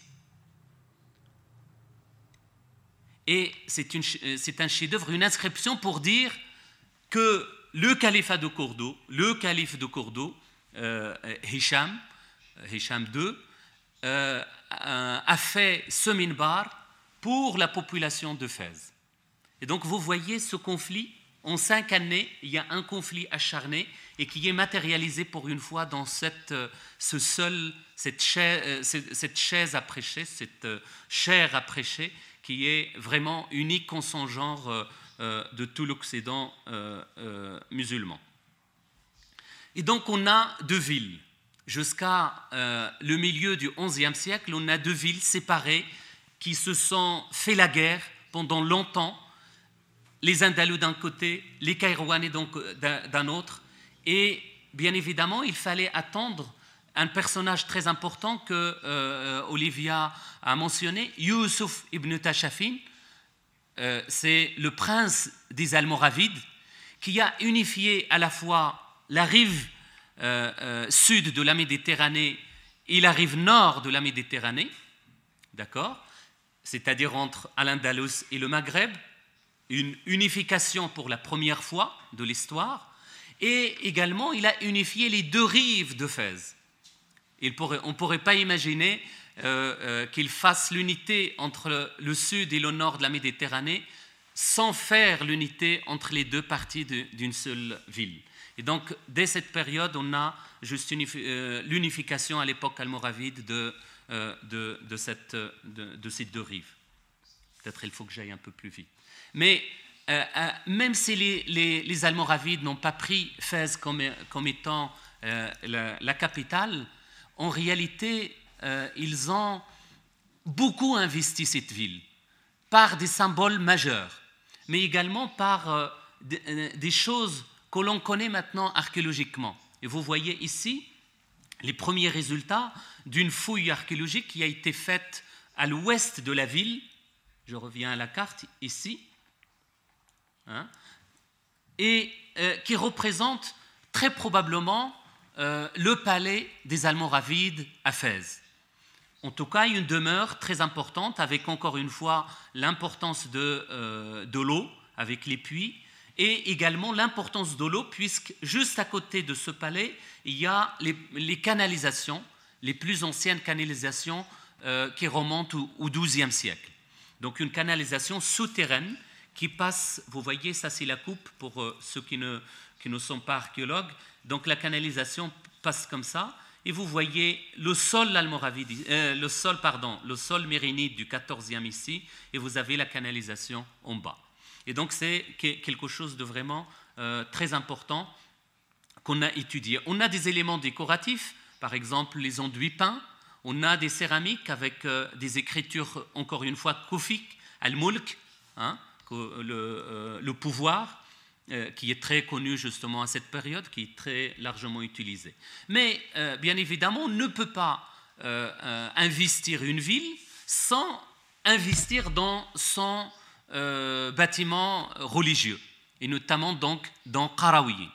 Et c'est un chef-d'œuvre, une inscription pour dire que le califat de Cordoue, le calife de Cordoue, euh, Hisham, Hisham II, euh, a fait ce minbar pour la population de Fès. Et donc vous voyez ce conflit, en cinq années, il y a un conflit acharné et qui est matérialisé pour une fois dans cette, ce seul, cette, chaise, cette chaise à prêcher, cette chair à prêcher, qui est vraiment unique en son genre euh, de tout l'Occident euh, euh, musulman. Et donc on a deux villes. Jusqu'à le milieu du XIe siècle, on a deux villes séparées qui se sont fait la guerre pendant longtemps, les Andalous d'un côté, les Kairouanais d'un autre. Et bien évidemment, il fallait attendre un personnage très important que Olivia a mentionné, Yusuf ibn Tashafin, euh, c'est le prince des Almoravides qui a unifié à la fois la rive euh, euh, sud de la Méditerranée et la rive nord de la Méditerranée, d'accord? C'est-à-dire entre Al-Andalus et le Maghreb, une unification pour la première fois de l'histoire, et également il a unifié les deux rives de Fès. on ne pourrait pas imaginer euh, qu'il fasse l'unité entre le sud et le nord de la Méditerranée sans faire l'unité entre les deux parties d'une seule ville. Et donc, dès cette période, on a juste euh, l'unification à l'époque almoravide de, de, cette, de, ces deux rives. Peut-être il faut que j'aille un peu plus vite. Mais même si les, les, Almoravides n'ont pas pris Fès comme, comme étant la, capitale, en réalité, euh, ils ont beaucoup investi cette ville par des symboles majeurs, mais également par euh, euh, des choses que l'on connaît maintenant archéologiquement. Et vous voyez ici les premiers résultats d'une fouille archéologique qui a été faite à l'ouest de la ville. Je reviens à la carte ici. Hein, et qui représente très probablement le palais des Almoravides à Fès. En tout cas, une demeure très importante avec encore une fois l'importance de, euh, de l'eau avec les puits et également l'importance de l'eau puisque juste à côté de ce palais, il y a les, canalisations, les plus anciennes canalisations euh, qui remontent au, XIIe siècle. Donc une canalisation souterraine qui passe, vous voyez, ça c'est la coupe pour euh, ceux qui ne, qui ne sont pas archéologues. Donc la canalisation passe comme ça et vous voyez le sol euh, le sol, pardon, le sol mérinide du 14e ici, et vous avez la canalisation en bas. Et donc c'est quelque chose de vraiment euh, très important qu'on a étudié. On a des éléments décoratifs, par exemple les enduits peints, on a des céramiques avec euh, des écritures, encore une fois, koufiques, al-mulk, hein, le, le pouvoir, euh, qui est très connu justement à cette période, qui est très largement utilisé. Mais euh, bien évidemment, on ne peut pas euh, investir une ville sans investir dans son bâtiment religieux, et notamment donc dans Karawi.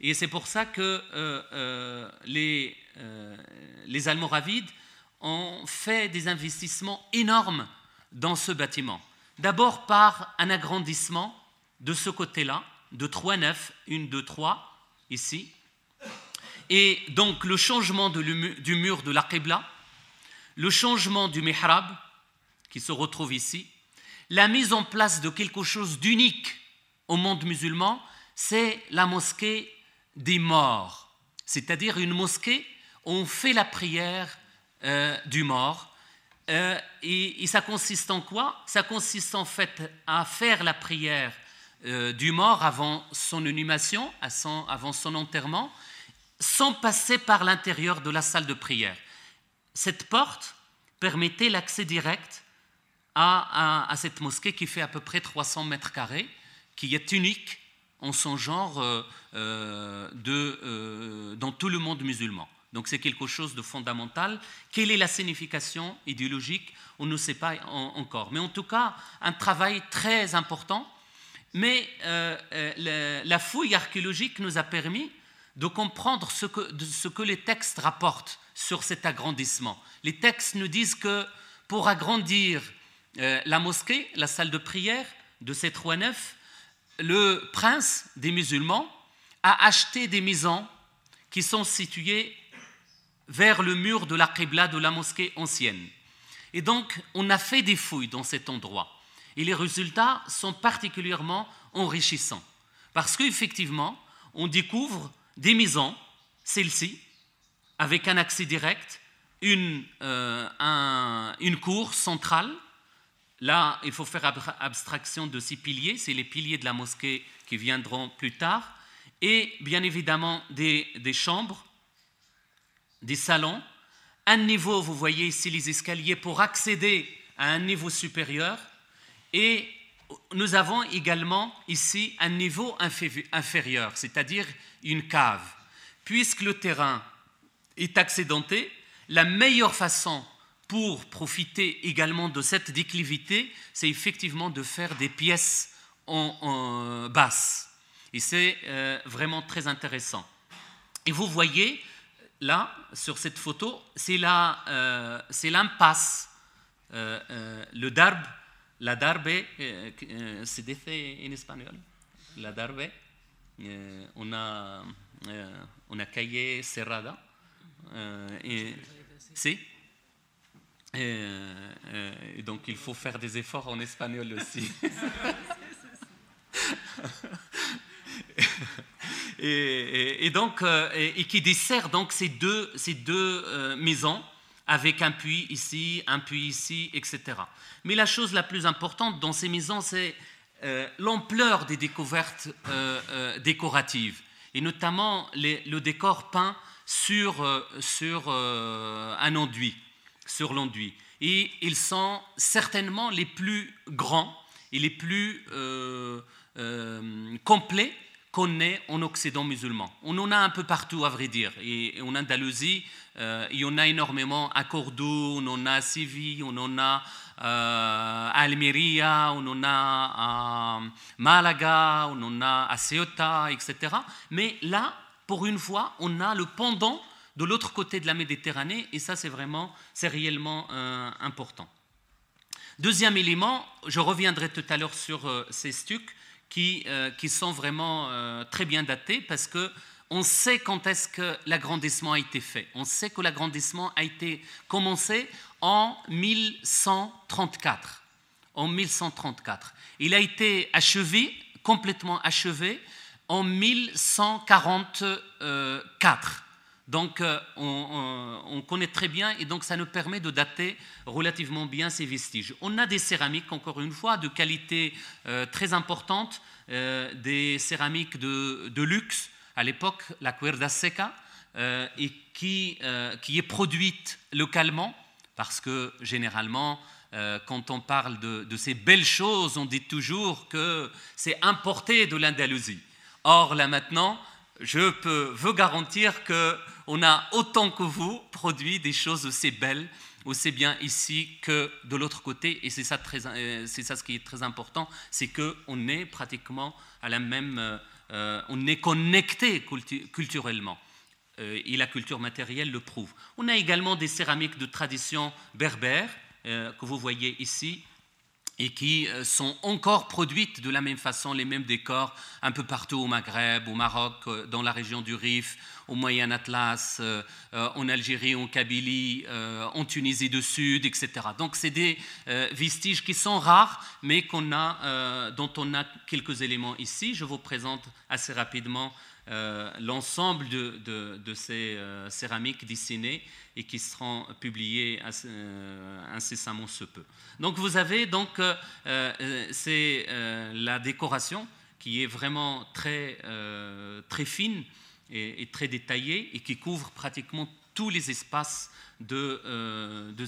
Et c'est pour ça que les, les Almoravides ont fait des investissements énormes dans ce bâtiment. D'abord par un agrandissement de ce côté-là, de trois nefs, une, deux, trois, ici. Et donc le changement du mur de la Qibla, le changement du mihrab, qui se retrouve ici, la mise en place de quelque chose d'unique au monde musulman, c'est la mosquée des morts, c'est-à-dire une mosquée où on fait la prière euh, du mort. Et, ça consiste en quoi? Ça consiste en fait à faire la prière du mort avant son inhumation, avant son enterrement, sans passer par l'intérieur de la salle de prière. Cette porte permettait l'accès direct à, cette mosquée qui fait à peu près 300 mètres carrés, qui est unique en son genre euh, euh, euh, dans tout le monde musulman. Donc c'est quelque chose de fondamental. Quelle est la signification idéologique? On ne sait pas encore. Mais en tout cas, un travail très important. Mais la, fouille archéologique nous a permis de comprendre ce que les textes rapportent sur cet agrandissement. Les textes nous disent que pour agrandir euh, la mosquée, la salle de prière de ces trois nefs, le prince des musulmans a acheté des maisons qui sont situées vers le mur de la Qibla de la mosquée ancienne. Et donc, on a fait des fouilles dans cet endroit. Et les résultats sont particulièrement enrichissants. Parce qu'effectivement, on découvre des maisons, celle-ci, avec un accès direct, une, euh, une cour centrale. Là, il faut faire abstraction de ces piliers, c'est les piliers de la mosquée qui viendront plus tard, et bien évidemment des, des chambres, des salons. Un niveau, vous voyez ici les escaliers pour accéder à un niveau supérieur, et nous avons également ici un niveau inférieur, c'est-à-dire une cave. Puisque le terrain est accidenté, la meilleure façon pour profiter également de cette déclivité, c'est effectivement de faire des pièces en, basse. Et c'est euh, vraiment très intéressant. Et vous voyez, là, sur cette photo, c'est euh, l'impasse, euh, le darb la darbe, se dice en espagnol, la darbe, eh, una, una calle cerrada. et, et, donc il faut faire des efforts en espagnol aussi. et, donc, et, qui dessert donc ces deux, ces deux euh, maisons avec un puits ici, un puits ici, etc. Mais la chose la plus importante dans ces maisons, c'est euh, l'ampleur des découvertes euh, euh, décoratives, et notamment le décor peint sur, sur un enduit, sur l'enduit. Et ils sont certainement les plus grands et les plus complets qu'on ait en Occident musulman. On en a un peu partout, à vrai dire. Et en Andalousie, euh, il y en a énormément à Cordoue, on en a à Séville, on en a euh, à Almeria, on en a à Malaga, on en a à Ceuta, etc. Mais là, pour une fois, on a le pendant de l'autre côté de la Méditerranée, et ça, c'est vraiment, réellement euh, important. Deuxième élément, je reviendrai tout à l'heure sur ces stucs qui, qui sont vraiment très bien datés parce que on sait quand est-ce que l'agrandissement a été fait. On sait que l'agrandissement a été commencé en 1134. En 1134. Il a été achevé, complètement achevé, en 1144. Donc euh, on, connaît très bien et donc ça nous permet de dater relativement bien ces vestiges. On a des céramiques, encore une fois, de qualité euh, très importante, euh, des céramiques de luxe à l'époque la cuerda seca et qui, qui est produite localement parce que généralement quand on parle de, ces belles choses, on dit toujours que c'est importé de l'Andalousie. Or, là maintenant, je vous garantir qu'on a autant que vous produit des choses aussi belles, aussi bien ici que de l'autre côté. Et c'est ça, c'est ça ce qui est très important, c'est qu'on est pratiquement à la même euh, on est connecté culturellement. Euh, et la culture matérielle le prouve. On a également des céramiques de tradition berbère euh, que vous voyez ici et qui sont encore produites de la même façon, les mêmes décors, un peu partout au Maghreb, au Maroc, dans la région du Rif, au Moyen Atlas, en Algérie, en Kabylie, en Tunisie du Sud, etc. Donc c'est des vestiges qui sont rares, mais a, dont on a quelques éléments ici. Je vous présente assez rapidement l'ensemble de, ces céramiques dessinées et qui seront publiées incessamment ce peu. Donc vous avez donc c'est la décoration qui est vraiment très, très fine et, très détaillée et qui couvre pratiquement tous les espaces de, euh,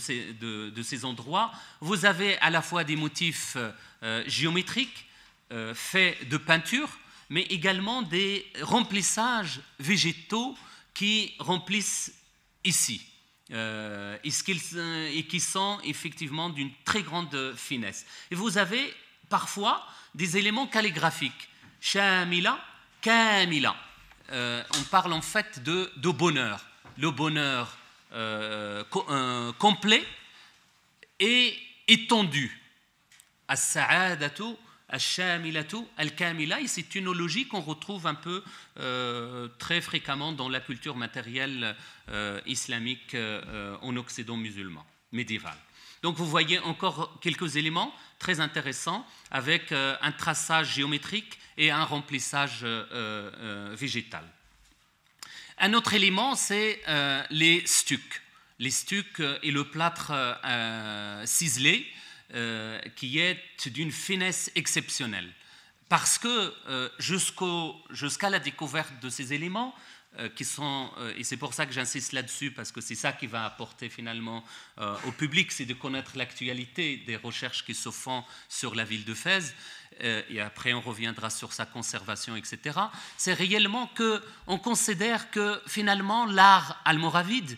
ces, endroits. Vous avez à la fois des motifs euh, géométriques euh, faits de peinture, mais également des remplissages végétaux qui remplissent ici. et, qui sont effectivement d'une très grande finesse. Et vous avez parfois des éléments calligraphiques. Shamila, Kamila. on parle en fait de, bonheur. Le bonheur euh, complet et étendu. As-sa'adatu, al-kamila, et c'est une logique qu'on retrouve un peu euh, très fréquemment dans la culture matérielle euh, islamique en Occident musulman, médiéval. Donc vous voyez encore quelques éléments très intéressants avec un traçage géométrique et un remplissage végétal. Un autre élément, c'est euh, les stucs. Les stucs euh, et le plâtre euh, qui est d'une finesse exceptionnelle. Parce que jusqu'à la découverte de ces éléments, qui sont, et c'est pour ça que j'insiste là-dessus, parce que c'est ça qui va apporter finalement au public, c'est de connaître l'actualité des recherches qui se font sur la ville de Fès. Euh, et après on reviendra sur sa conservation, etc., c'est réellement qu'on considère que finalement l'art almoravide,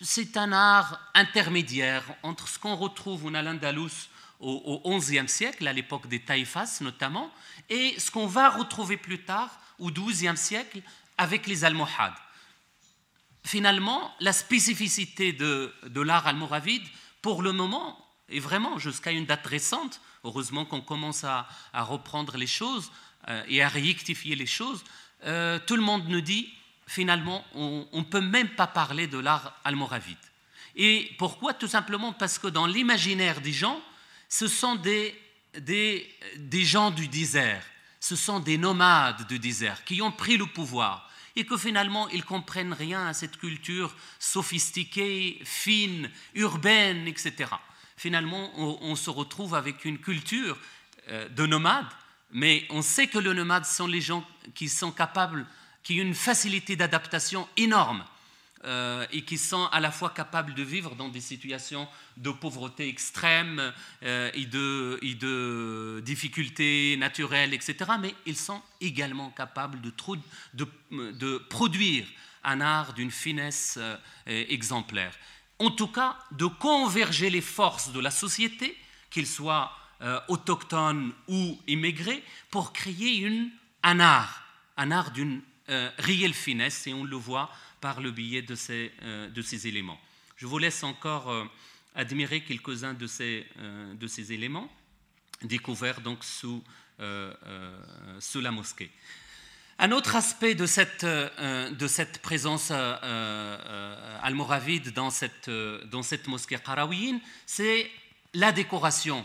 c'est un art intermédiaire entre ce qu'on retrouve en Al-Andalus au XIe siècle, à l'époque des taïfas notamment, et ce qu'on va retrouver plus tard au XIIe siècle avec les Almohades. Finalement, la spécificité de, de l'art almoravide, pour le moment, et vraiment jusqu'à une date récente, heureusement qu'on commence à, reprendre les choses euh, et à rectifier les choses, euh, tout le monde nous dit finalement on ne peut même pas parler de l'art almoravide. Et pourquoi? Tout simplement parce que dans l'imaginaire des gens, ce sont des, des, gens du désert, ce sont des nomades du désert qui ont pris le pouvoir et que finalement ils comprennent rien à cette culture sophistiquée, fine, urbaine, etc finalement, on, se retrouve avec une culture euh, de nomades, mais on sait que les nomades sont les gens qui sont capables, qui ont une facilité d'adaptation énorme. Euh, et qui sont à la fois capables de vivre dans des situations de pauvreté extrême euh, et, de, difficultés naturelles, etc. Mais ils sont également capables de, produire un art d'une finesse exemplaire en tout cas de converger les forces de la société, qu'ils soient euh, autochtones ou immigrés, pour créer un art, un art d'une euh, finesse, et on le voit par le biais de ces, euh, de ces éléments. Je vous laisse encore admirer quelques-uns de ces, de ces éléments découverts donc sous, sous la mosquée. Un autre aspect de cette, euh, de cette présence euh, euh, almoravide dans cette, dans cette mosquée qarawiyine, c'est la décoration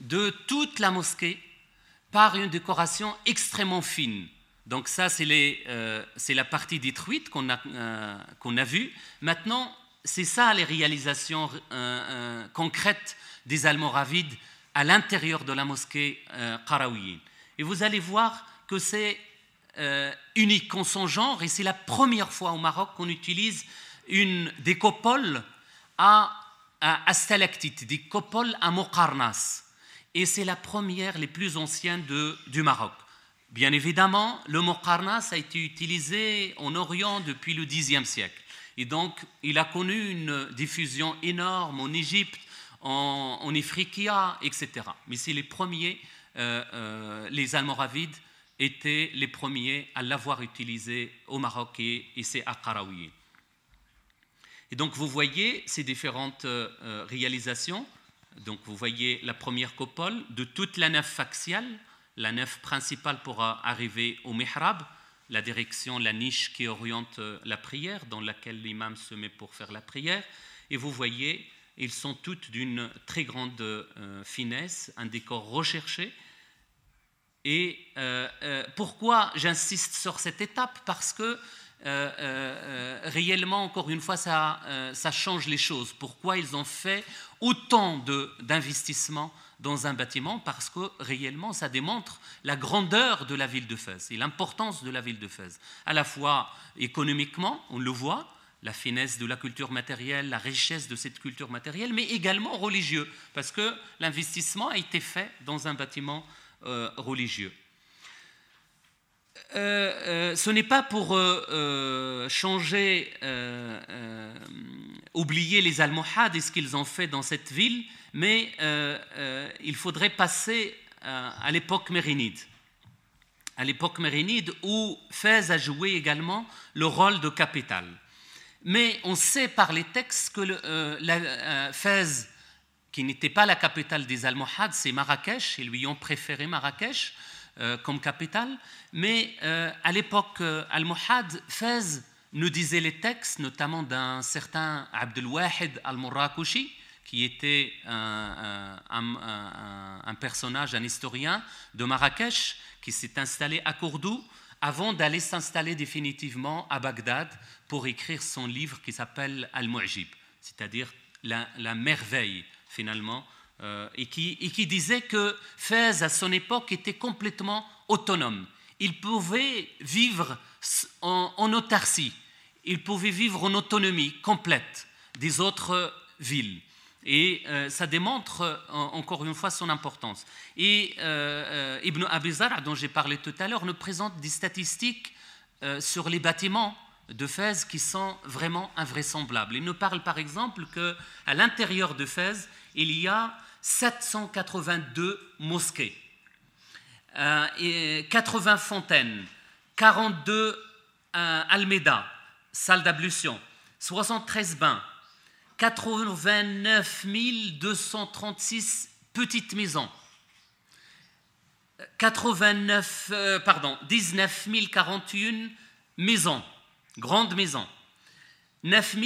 de toute la mosquée par une décoration extrêmement fine. Donc ça, c'est la partie détruite qu'on a, qu'on a vue. Maintenant, c'est ça les réalisations concrètes des Almoravides à l'intérieur de la mosquée euh, Et vous allez voir que c'est euh, unique en son genre, et c'est la première fois au Maroc qu'on utilise une, des copoles à, à, stalactites, des copoles à mokarnas. Et c'est la première, les plus anciennes du Maroc. Bien évidemment, le mokarnas a été utilisé en Orient depuis le Xe siècle. Et donc, il a connu une diffusion énorme en Égypte, en, en etc. Mais c'est les premiers, euh, euh, les Almoravides, étaient les premiers à l'avoir utilisé au Maroc et c'est à. Et donc vous voyez ces différentes euh, réalisations. Donc vous voyez la première copole de toute la nef faciale, la nef principale pour arriver au mihrab, la direction, la niche qui oriente euh, la prière, dans laquelle l'imam se met pour faire la prière. Et vous voyez, ils sont toutes d'une très grande euh, finesse, un décor recherché, Et pourquoi j'insiste sur cette étape? Parce que réellement, encore une fois, ça, ça change les choses. Pourquoi ils ont fait autant d'investissements dans un bâtiment parce que réellement ça démontre la grandeur de la ville de Fès et l'importance de la ville de Fès. À la fois économiquement, on le voit, la finesse de la culture matérielle, la richesse de cette culture matérielle, mais également religieux, parce que l'investissement a été fait dans un bâtiment euh, religieux. Euh, euh, ce n'est pas pour changer, oublier les Almohades et ce qu'ils ont fait dans cette ville, mais euh, euh, il faudrait passer euh, à l'époque mérinide. À l'époque mérinide où Fès a joué également le rôle de capitale. Mais on sait par les textes que le, Fès, qui n'était pas la capitale des Almohades, c'est Marrakech, ils lui ont préféré Marrakech comme capitale. Mais à l'époque almohade, Fès nous disait les textes, notamment d'un certain Abdelwahid al-Murrakushi, qui était un, personnage, un historien de Marrakech, qui s'est installé à Cordoue avant d'aller s'installer définitivement à Bagdad pour écrire son livre qui s'appelle Al-Mu'jib, c'est-à-dire la, merveille finalement, euh, et, qui, disait que Fès à son époque était complètement autonome. Il pouvait vivre en, en autarcie, il pouvait vivre en autonomie complète des autres villes. Et euh, ça démontre euh, encore une fois son importance. Et euh, Ibn Abizar, dont j'ai parlé tout à l'heure, nous présente des statistiques sur les bâtiments de Fès qui sont vraiment invraisemblables. Il nous parle par exemple qu'à l'intérieur de Fès, il y a 782 mosquées, et 80 fontaines, 42 almédas, salles d'ablution, 73 bains, 89 236 petites maisons. 89, euh, pardon, 19 041 maisons, grandes maisons. 9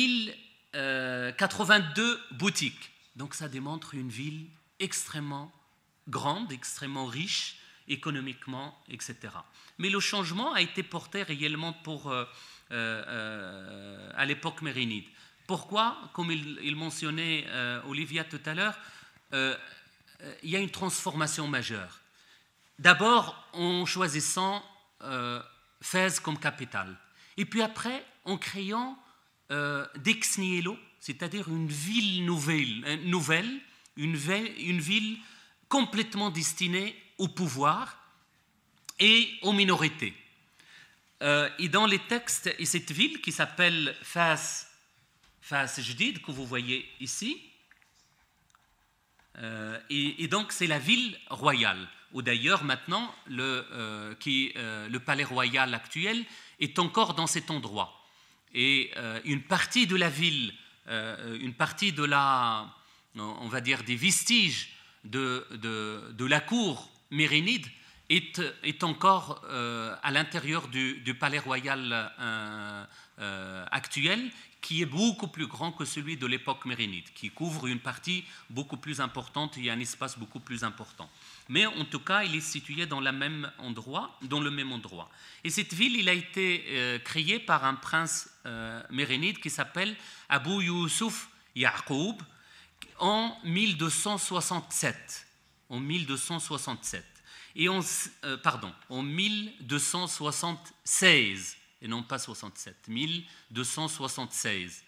082 euh, boutiques. Donc ça démontre une ville extrêmement grande, extrêmement riche économiquement, etc. Mais le changement a été porté réellement pour, euh, à l'époque mérinide. Pourquoi? Comme il, mentionnait euh, Olivia tout à l'heure, euh, euh, il y a une transformation majeure. D'abord en choisissant Fès comme capitale, et puis après en créant d'ex nihilo, c'est-à-dire une ville nouvelle, nouvelle une, ville complètement destinée au pouvoir et aux minorités. et dans les textes, et cette ville qui s'appelle Fès face Jdid que vous voyez ici. Euh, et, donc c'est la ville royale, où d'ailleurs maintenant le, euh, qui, euh, le palais royal actuel est encore dans cet endroit. Et une partie de la ville, une partie de la, on va dire des vestiges de, la cour mérinide est, encore à l'intérieur du, palais royal actuel qui est beaucoup plus grand que celui de l'époque mérinide, qui couvre une partie beaucoup plus importante et un espace beaucoup plus important. Mais en tout cas, il est situé dans, le même endroit, dans le même endroit. Et cette ville, il a été euh, créée par un prince euh, mérinide qui s'appelle Abu Yusuf Yaqoub en 1267. En 1267. Et en, euh, pardon, en 1276 et non pas 67, 1276.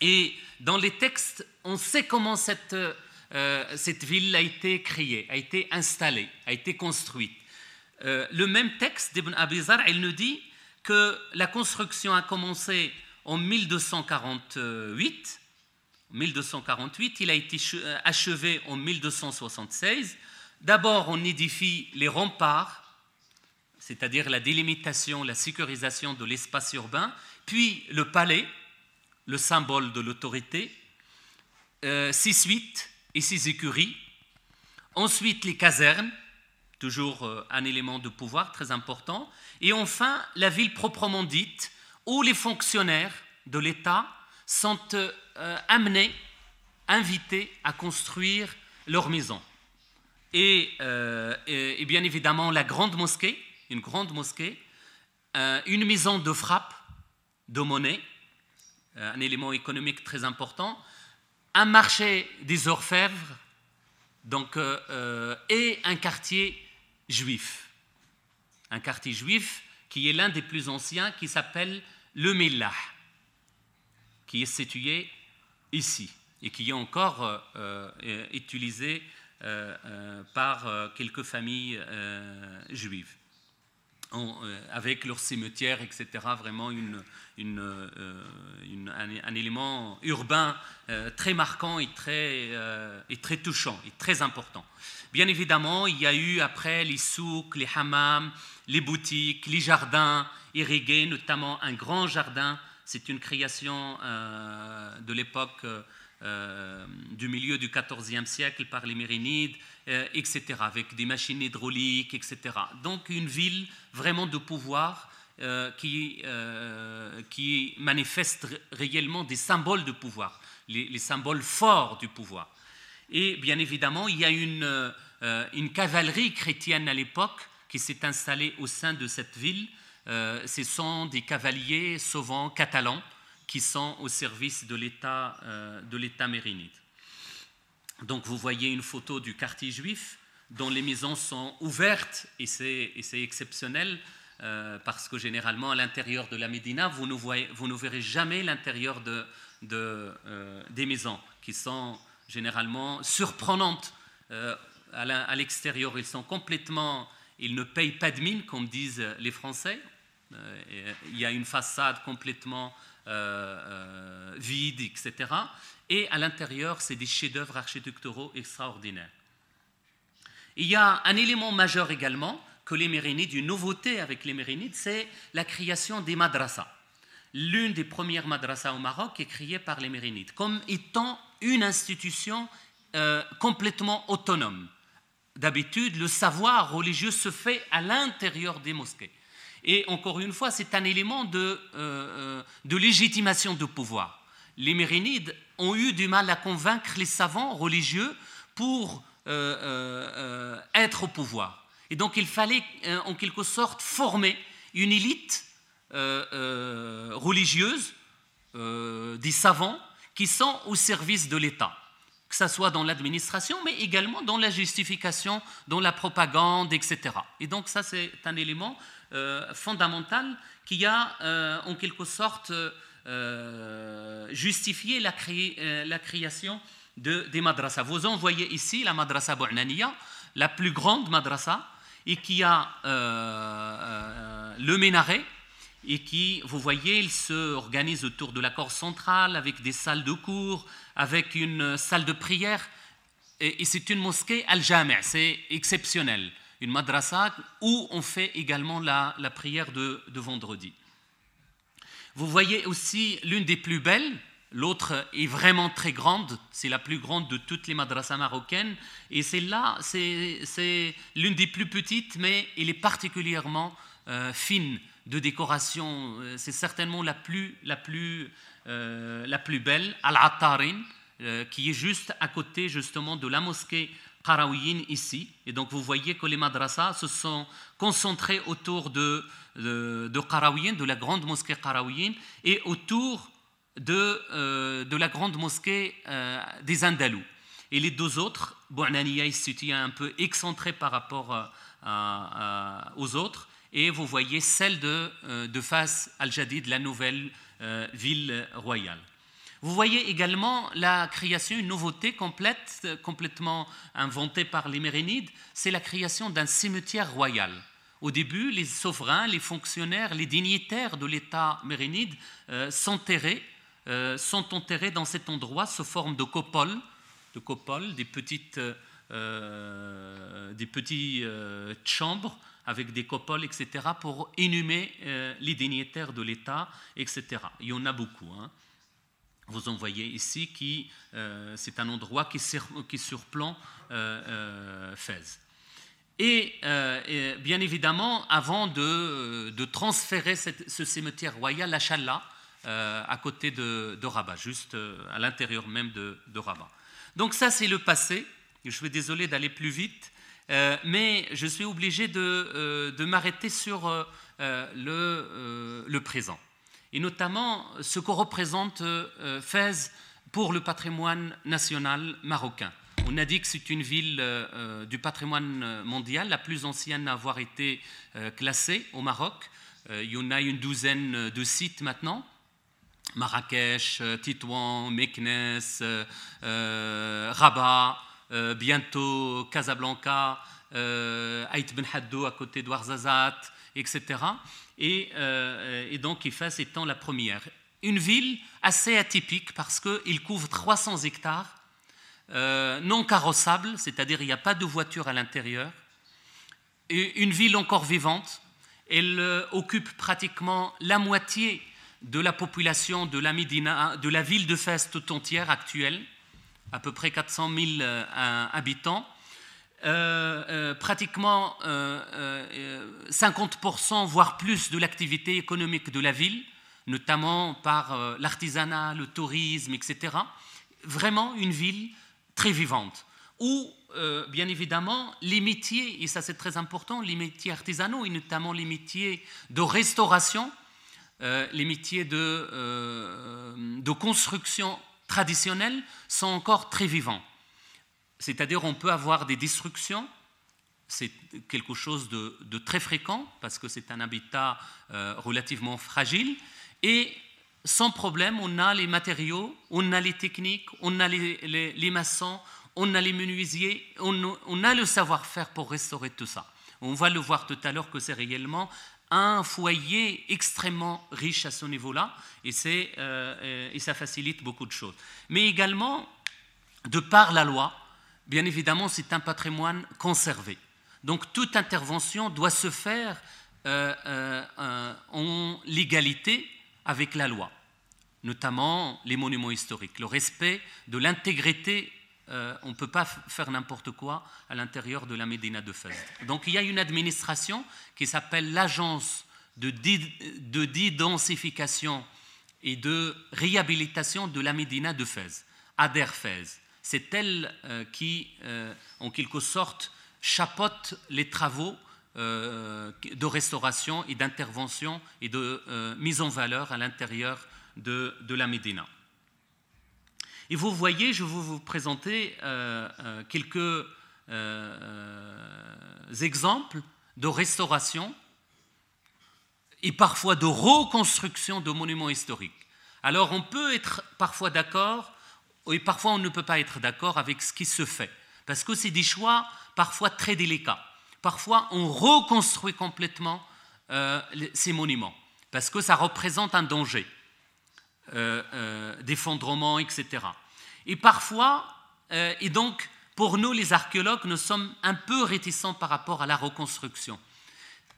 Et dans les textes, on sait comment cette, euh, cette ville a été créée, a été installée, a été construite. Euh, le même texte d'Ibn Abizar, il nous dit que la construction a commencé en 1248. 1248, il a été euh, achevé en 1276. D'abord, on édifie les remparts c'est-à-dire la délimitation, la sécurisation de l'espace urbain, puis le palais, le symbole de l'autorité, euh, six suites et six écuries, ensuite les casernes, toujours euh, un élément de pouvoir très important, et enfin la ville proprement dite, où les fonctionnaires de l'État sont euh, amenés, invités à construire leurs maisons. et, et, bien évidemment la grande mosquée, une grande mosquée, une maison de frappe de monnaie, un élément économique très important, un marché des orfèvres, donc, et un quartier juif. Un quartier juif qui est l'un des plus anciens, qui s'appelle le Millah, qui est situé ici et qui est encore euh, euh, utilisé euh, par quelques familles juives. Avec leur cimetière, etc., vraiment une, un, élément urbain très marquant et très, touchant et très important. Bien évidemment, il y a eu après les souks, les hammams, les boutiques, les jardins irrigués, notamment un grand jardin. C'est une création euh, de l'époque euh, du milieu du XIVe siècle par les Mérinides, euh, etc., avec des machines hydrauliques, etc. Donc une ville vraiment de pouvoir qui, qui manifeste réellement des symboles de pouvoir, les, les, symboles forts du pouvoir. Et bien évidemment, il y a une, une cavalerie chrétienne à l'époque qui s'est installé au sein de cette ville. Euh, ce sont des cavaliers souvent catalans qui sont au service de l'État euh, mérinide. Donc vous voyez une photo du quartier juif dont les maisons sont ouvertes et c'est exceptionnel euh, parce que généralement à l'intérieur de la Médina, vous ne, verrez jamais l'intérieur de des maisons qui sont généralement surprenantes à l'extérieur. Ils sont complètement il ne paye pas de mine, comme disent les Français. Euh, il y a une façade complètement euh, euh, etc. Et à l'intérieur, c'est des chefs-d'œuvre architecturaux extraordinaires. Il y a un élément majeur également que les Mérinides, une nouveauté avec les Mérinides, c'est la création des madrasas. L'une des premières madrasas au Maroc est créée par les Mérinides, comme étant une institution complètement autonome. D'habitude, le savoir religieux se fait à l'intérieur des mosquées. Et encore une fois, c'est un élément de, euh, euh, de légitimation de pouvoir. Les Mérinides ont eu du mal à convaincre les savants religieux pour euh, être au pouvoir. Et donc il fallait en quelque sorte former une élite religieuse, des savants, qui sont au service de l'État que ce soit dans l'administration, mais également dans la justification, dans la propagande, etc. Et donc ça, c'est un élément euh, fondamental qui a, euh, en quelque sorte, euh, justifié la, création de, des madrasas. Vous en voyez ici la madrasa Bou'naniya, la plus grande madrasa, et qui a le minaret, et qui, vous voyez, il se organise autour de l'accord central avec des salles de cours, avec une salle de prière. Et, c'est une mosquée al-jami', c'est exceptionnel. Une madrasa où on fait également la, prière de, vendredi. Vous voyez aussi l'une des plus belles, l'autre est vraiment très grande, c'est la plus grande de toutes les madrasas marocaines, et celle-là, c'est l'une des plus petites, mais elle est particulièrement euh, fine de décoration. Euh, c'est certainement la plus, la plus, euh, la plus belle, Al-Attarin, qui est juste à côté justement de la mosquée Qarawiyin ici. Et donc vous voyez que les madrasas se sont concentrés autour de, de, de la grande mosquée Qarawiyin, et autour de, la grande mosquée des Andalous. Et les deux autres, Bou'naniya est situé un peu excentré par rapport aux autres, et vous voyez celle de, euh, de Fas al-Jadid, la nouvelle euh, ville royale. Vous voyez également la création, une nouveauté complète, complètement inventée par les Mérinides, c'est la création d'un cimetière royal. Au début, les souverains, les fonctionnaires, les dignitaires de l'État mérinide euh, s'enterraient, sont enterrés dans cet endroit sous forme de copoles, de copoles des petites, des petites chambres avec des copoles, etc., pour inhumer euh, les dignitaires de l'État, etc. Il y en a beaucoup. Hein. Vous en voyez ici qui euh, c'est un endroit qui, surplombe euh, Fès. Et, bien évidemment, avant de, transférer ce cimetière royal à à côté de, Rabat, juste à l'intérieur même de, Rabat. Donc ça, c'est le passé. Je suis désolé d'aller plus vite, mais je suis obligé de, m'arrêter sur le, présent. Et notamment ce que représente Fès pour le patrimoine national marocain. On a dit que c'est une ville du patrimoine mondial, la plus ancienne à avoir été classée au Maroc. il y en a une douzaine de sites maintenant. Marrakech, euh, Titouan, Meknes, euh, euh, Rabat, bientôt Casablanca, Aït Ben Haddou à côté d'Ouarzazat, etc. Et, et, donc Ifas étant la première. Une ville assez atypique parce qu'il couvre 300 hectares, non carrossables, c'est-à-dire il n'y a pas de voiture à l'intérieur. Une ville encore vivante, elle occupe pratiquement la moitié de la population de la, de la ville de Fès tout entière actuelle, à peu près 400 000 euh, habitants. Euh, euh, pratiquement 50%, voire plus, de l'activité économique de la ville, notamment par l'artisanat, le tourisme, etc. Vraiment une ville très vivante, où, bien évidemment, les métiers, et ça c'est très important, les métiers artisanaux, et notamment les métiers de restauration, euh, les métiers de, euh, de, construction traditionnelle sont encore très vivants. C'est-à-dire on peut avoir des destructions, c'est quelque chose de, très fréquent parce que c'est un habitat euh, relativement fragile, et sans problème, on a les matériaux, on a les techniques, on a les, maçons, on a les menuisiers, on, a le savoir-faire pour restaurer tout ça. On va le voir tout à l'heure que c'est réellement un foyer extrêmement riche à ce niveau-là, et, euh, et, ça facilite beaucoup de choses. Mais également, de par la loi, bien évidemment, c'est un patrimoine conservé. Donc toute intervention doit se faire euh, en légalité avec la loi, notamment les monuments historiques, le respect de l'intégrité euh, on ne peut pas faire n'importe quoi à l'intérieur de la Médina de Fès. Donc il y a une administration qui s'appelle l'agence de, densification et de réhabilitation de la Médina de Fès, Ader Fès. C'est elle euh, qui, euh, en quelque sorte, chapeaute les travaux de restauration et d'intervention et de mise en valeur à l'intérieur de, de la Médina. Et vous voyez, je vais vous présenter euh, euh, quelques euh, exemples de restauration et parfois de reconstruction de monuments historiques. Alors on peut être parfois d'accord et parfois on ne peut pas être d'accord avec ce qui se fait, parce que c'est des choix parfois très délicats. Parfois on reconstruit complètement ces monuments, parce que ça représente un danger. Euh, euh, d'effondrement, etc. Et parfois, euh, et donc pour nous les archéologues, nous sommes un peu réticents par rapport à la reconstruction,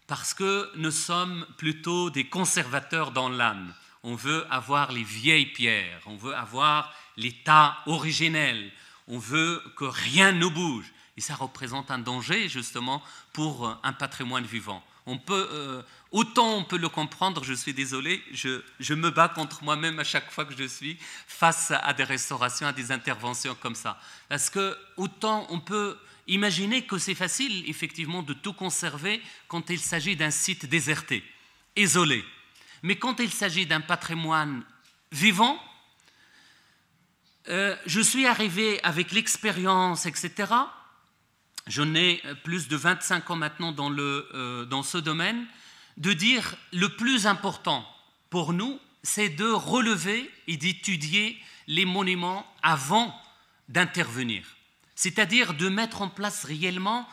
parce que nous sommes plutôt des conservateurs dans l'âme. On veut avoir les vieilles pierres, on veut avoir l'état originel, on veut que rien ne bouge. Et ça représente un danger justement pour un patrimoine vivant. On peut, Autant on peut le comprendre, je suis désolé, je, me bats contre moi-même à chaque fois que je suis face à des restaurations, à des interventions comme ça. Parce que autant on peut imaginer que c'est facile, effectivement, de tout conserver quand il s'agit d'un site déserté, isolé. Mais quand il s'agit d'un patrimoine vivant, euh, je suis arrivé avec l'expérience, etc. Je n'ai plus de 25 ans maintenant dans, le, euh, dans ce domaine de dire le plus important pour nous, c'est de relever et d'étudier les monuments avant d'intervenir. C'est-à-dire de mettre en place réellement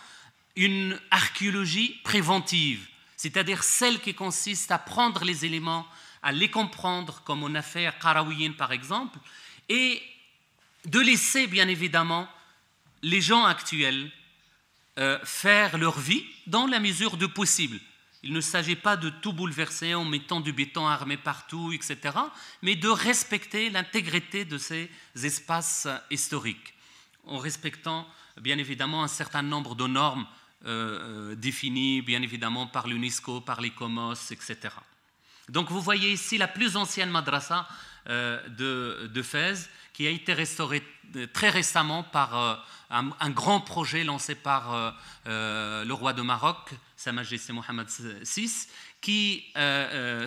une archéologie préventive, c'est-à-dire celle qui consiste à prendre les éléments, à les comprendre, comme on a fait à Karawiyin par exemple, et de laisser bien évidemment les gens actuels euh, faire leur vie dans la mesure du possible. Il ne s'agit pas de tout bouleverser en mettant du béton armé partout, etc., mais de respecter l'intégrité de ces espaces historiques, en respectant bien évidemment un certain nombre de normes euh, euh, définies, bien évidemment par l'UNESCO, par les COMOS, etc. Donc vous voyez ici la plus ancienne madrasa de, de, Fès, qui a été restauré très récemment par un, grand projet lancé par le roi de Maroc, Sa Majesté Mohamed VI, qui,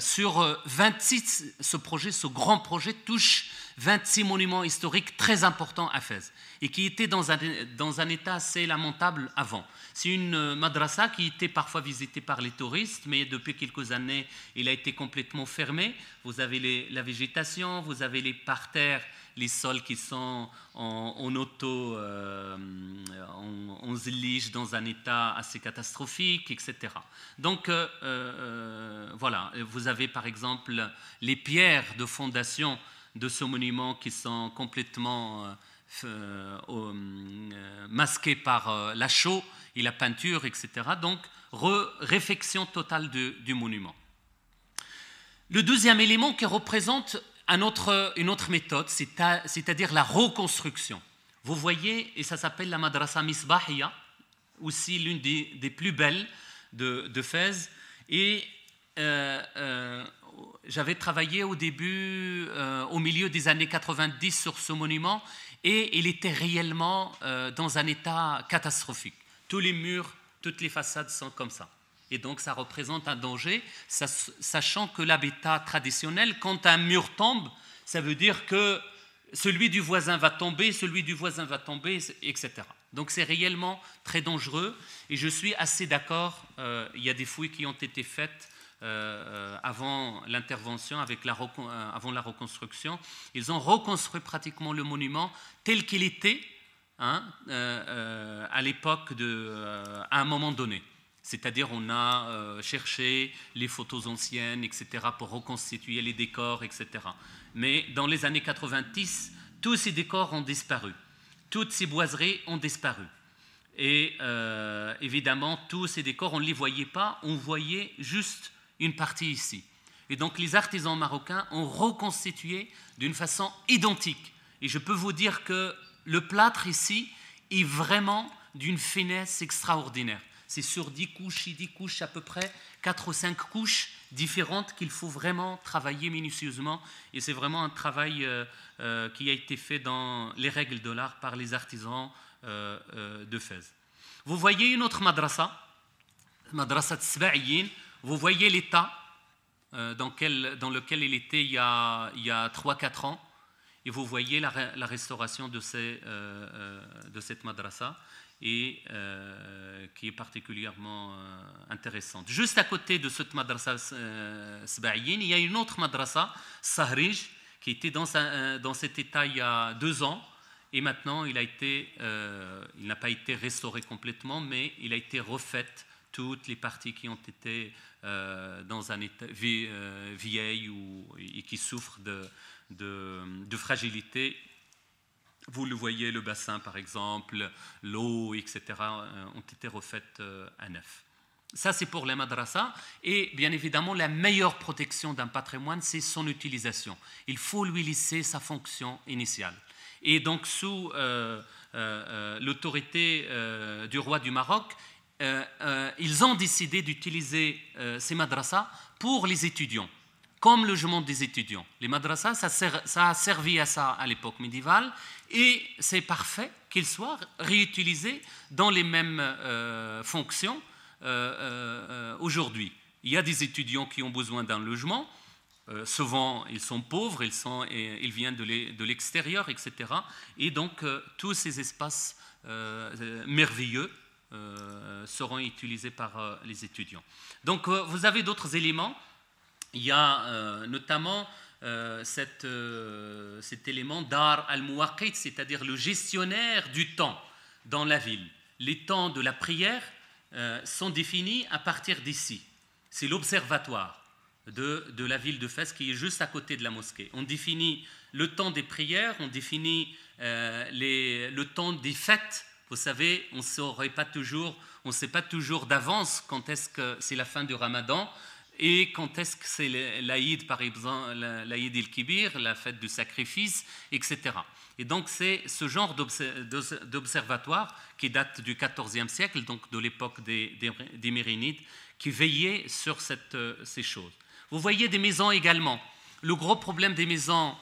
sur 26, ce projet, ce grand projet, touche 26 monuments historiques très importants à Fès et qui étaient dans un, dans un état assez lamentable avant. C'est une madrasa qui était parfois visitée par les touristes, mais depuis quelques années, il a été complètement fermé. Vous avez la végétation, vous avez les parterres, les sols qui sont en, auto, euh, en, zélige dans un état assez catastrophique, etc. Donc euh, euh, voilà, vous avez par exemple les pierres de fondation de ce monument qui sont complètement euh, masquées par la chaux et la peinture, etc. Donc, réfection totale du monument. Le deuxième élément qui représente une autre méthode, c'est-à-dire la reconstruction. Vous voyez, et ça s'appelle la Madrasa Misbahia, aussi l'une des, plus belles de, de Fès. Et j'avais travaillé au début, euh, au milieu des années 90 sur ce monument et il était réellement euh, dans un état catastrophique. Tous les murs, toutes les façades sont comme ça. Et donc ça représente un danger, sachant que l'habitat traditionnel, quand un mur tombe, ça veut dire que celui du voisin va tomber, celui du voisin va tomber, etc. Donc c'est réellement très dangereux et je suis assez d'accord, euh, il y a des fouilles qui ont été faites euh, avant l'intervention, avec euh, avant la reconstruction. Ils ont reconstruit pratiquement le monument tel qu'il était hein, euh, à l'époque, à un moment donné. C'est-à-dire, on a cherché les photos anciennes, etc., pour reconstituer les décors, etc. Mais dans les années 90, tous ces décors ont disparu. Toutes ces boiseries ont disparu. Et évidemment, tous ces décors, on ne les voyait pas, on voyait juste une partie ici. Et donc les artisans marocains ont reconstitué d'une façon identique. Et je peux vous dire que le plâtre ici est vraiment d'une finesse extraordinaire. C'est sur 10 couches et 10 couches à peu près, 4 ou 5 couches différentes qu'il faut vraiment travailler minutieusement. Et c'est vraiment un travail euh, euh, qui a été fait dans les règles de l'art par les artisans euh, de Fès. Vous voyez une autre madrasa, madrasa de vous voyez l'état dans, lequel il était il y a, 3-4 ans, et vous voyez la, restauration de, cette madrasa, et qui est particulièrement intéressante. Juste à côté de cette madrasa Sba'yin, il y a une autre madrasa, Sahrij, qui était dans, dans cet état il y a deux ans, et maintenant il il n'a pas été restauré complètement, mais il a été refait toutes les parties qui ont été euh, dans un état euh, vieil ou, et qui souffrent de, de, fragilité. Vous le voyez, le bassin par exemple, l'eau, etc., euh, ont été refaites à neuf. Ça, c'est pour les madrasas. Et bien évidemment, la meilleure protection d'un patrimoine, c'est son utilisation. Il faut lui laisser sa fonction initiale. Et donc, sous l'autorité du roi du Maroc, euh, euh, ils ont décidé d'utiliser euh, ces madrasas pour les étudiants, comme logement des étudiants. Les madrasas, ça, a servi à ça à l'époque médiévale, et c'est parfait qu'ils soient réutilisés dans les mêmes fonctions aujourd'hui. Il y a des étudiants qui ont besoin d'un logement, souvent ils sont pauvres, ils, sont, ils viennent de l'extérieur, etc. Et donc tous ces espaces merveilleux euh, seront utilisés par euh, les étudiants. Donc euh, vous avez d'autres éléments. Il y a notamment cet élément d'art al-muwaqit, c'est-à-dire le gestionnaire du temps dans la ville. Les temps de la prière sont définis à partir d'ici. C'est l'observatoire de, la ville de Fès qui est juste à côté de la mosquée. On définit le temps des prières, on définit le temps des fêtes vous savez, on ne sait pas toujours d'avance quand est-ce que c'est la fin du Ramadan et quand est-ce que c'est l'Aïd, par exemple, l'Aïd el-Kibir, la fête du sacrifice, etc. Et donc c'est ce genre d'observatoire qui date du XIVe siècle, donc de l'époque des, des, Mérinides, qui veillait sur cette, ces choses. Vous voyez des maisons également. le gros problème des maisons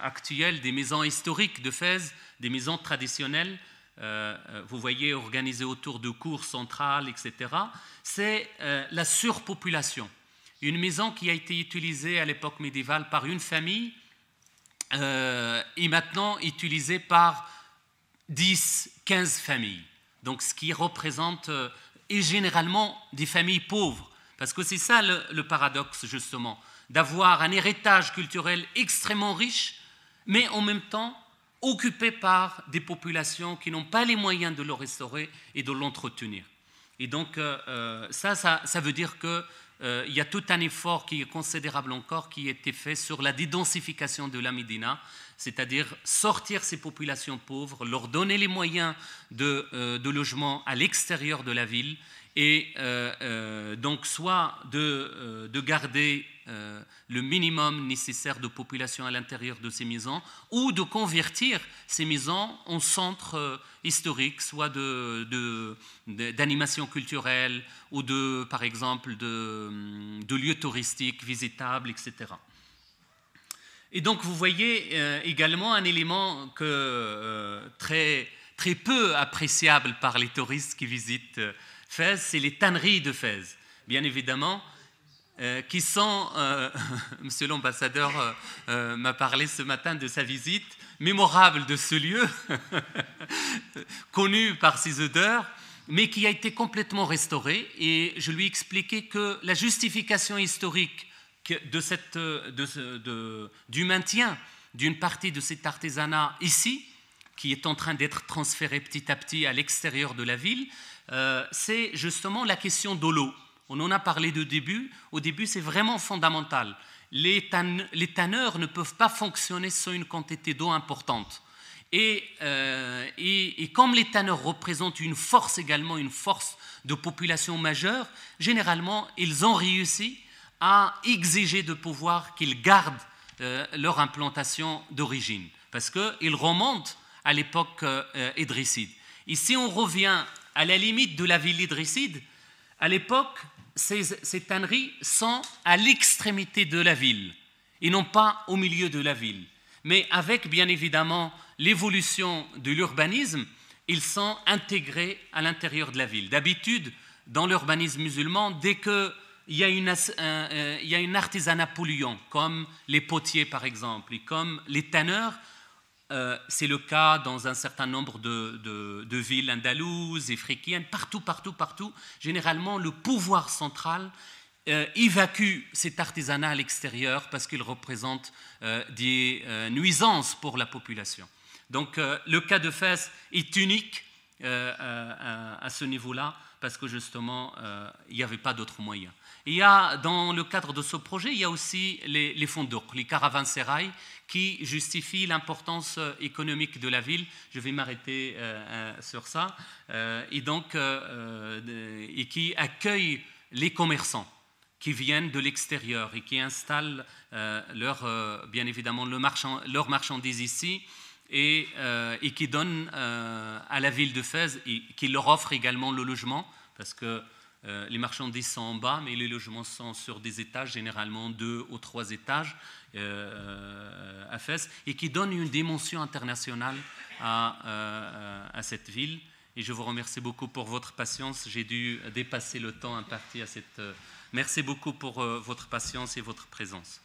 actuelles, des maisons historiques de Fès, des maisons traditionnelles, vous voyez organisées autour de cours centrales, etc., c'est la surpopulation. Une maison qui a été utilisée à l'époque médiévale par une famille est maintenant utilisée par 10, 15 familles. Donc ce qui représente, et généralement des familles pauvres, parce que c'est ça le, paradoxe justement, d'avoir un héritage culturel extrêmement riche, mais en même temps occupé par des populations qui n'ont pas les moyens de le restaurer et de l'entretenir. Et donc euh, euh, ça, ça, veut dire qu'il euh, y a tout un effort qui est considérable encore qui a été fait sur la dédensification de la Médina, c'est-à-dire sortir ces populations pauvres, leur donner les moyens de, de logement à l'extérieur de la ville et euh, euh, donc soit euh, de garder le minimum nécessaire de population à l'intérieur de ces maisons, ou de convertir ces maisons en centres historiques, soit d'animation de, culturelle, ou de, par exemple de, de lieux touristiques visitables, etc. Et donc vous voyez également un élément que, très, très peu appréciable par les touristes qui visitent Fès, c'est les tanneries de Fès, bien évidemment, euh, qui sont, euh, Monsieur l'ambassadeur euh, m'a parlé ce matin de sa visite, mémorable de ce lieu, connu par ses odeurs, mais qui a été complètement restauré. Et je lui ai expliqué que la justification historique du maintien d'une partie de cet artisanat ici, qui est en train d'être transféré petit à petit à l'extérieur de la ville, c'est justement la question de. On en a parlé de début. Au début, c'est vraiment fondamental. Les, tanneurs ne peuvent pas fonctionner sans une quantité d'eau importante. Euh, et, comme les tanneurs représentent une force également, une force de population majeure, généralement, ils ont réussi à exiger de pouvoir qu'ils gardent euh, leur implantation d'origine, parce qu'ils remontent à l'époque euh, Ici, on revient à la limite de la ville idrisside, à l'époque, ces, tanneries sont à l'extrémité de la ville et non pas au milieu de la ville. Mais avec, bien évidemment, l'évolution de l'urbanisme, ils sont intégrés à l'intérieur de la ville. D'habitude, dans l'urbanisme musulman, dès qu'il y, y a une artisanat polluant, comme les potiers par exemple, et comme les tanneurs, euh, c'est le cas dans un certain nombre de, villes andalouses, africaines, partout, partout, partout. Généralement, le pouvoir central euh, évacue cet artisanat à l'extérieur parce qu'il représente euh, des nuisances pour la population. Donc le cas de Fès est unique à, ce niveau-là parce que justement, il n'y avait pas d'autres moyens. Il y a, dans le cadre de ce projet, il y a aussi les, les fonds d'or, les caravansérails, qui justifient l'importance euh, économique de la ville. Je vais m'arrêter euh, euh, sur ça. et donc, et qui accueillent les commerçants qui viennent de l'extérieur et qui installent leur, bien évidemment le marchand, leurs marchandises ici et, qui donnent à la ville de Fès et qui leur offrent également le logement parce que les marchandises sont en bas, mais les logements sont sur des étages, généralement deux ou trois étages à Fès, et qui donnent une dimension internationale à, à, cette ville. Et je vous remercie beaucoup pour votre patience. J'ai dû dépasser le temps imparti à cette. Euh, merci beaucoup pour votre patience et votre présence.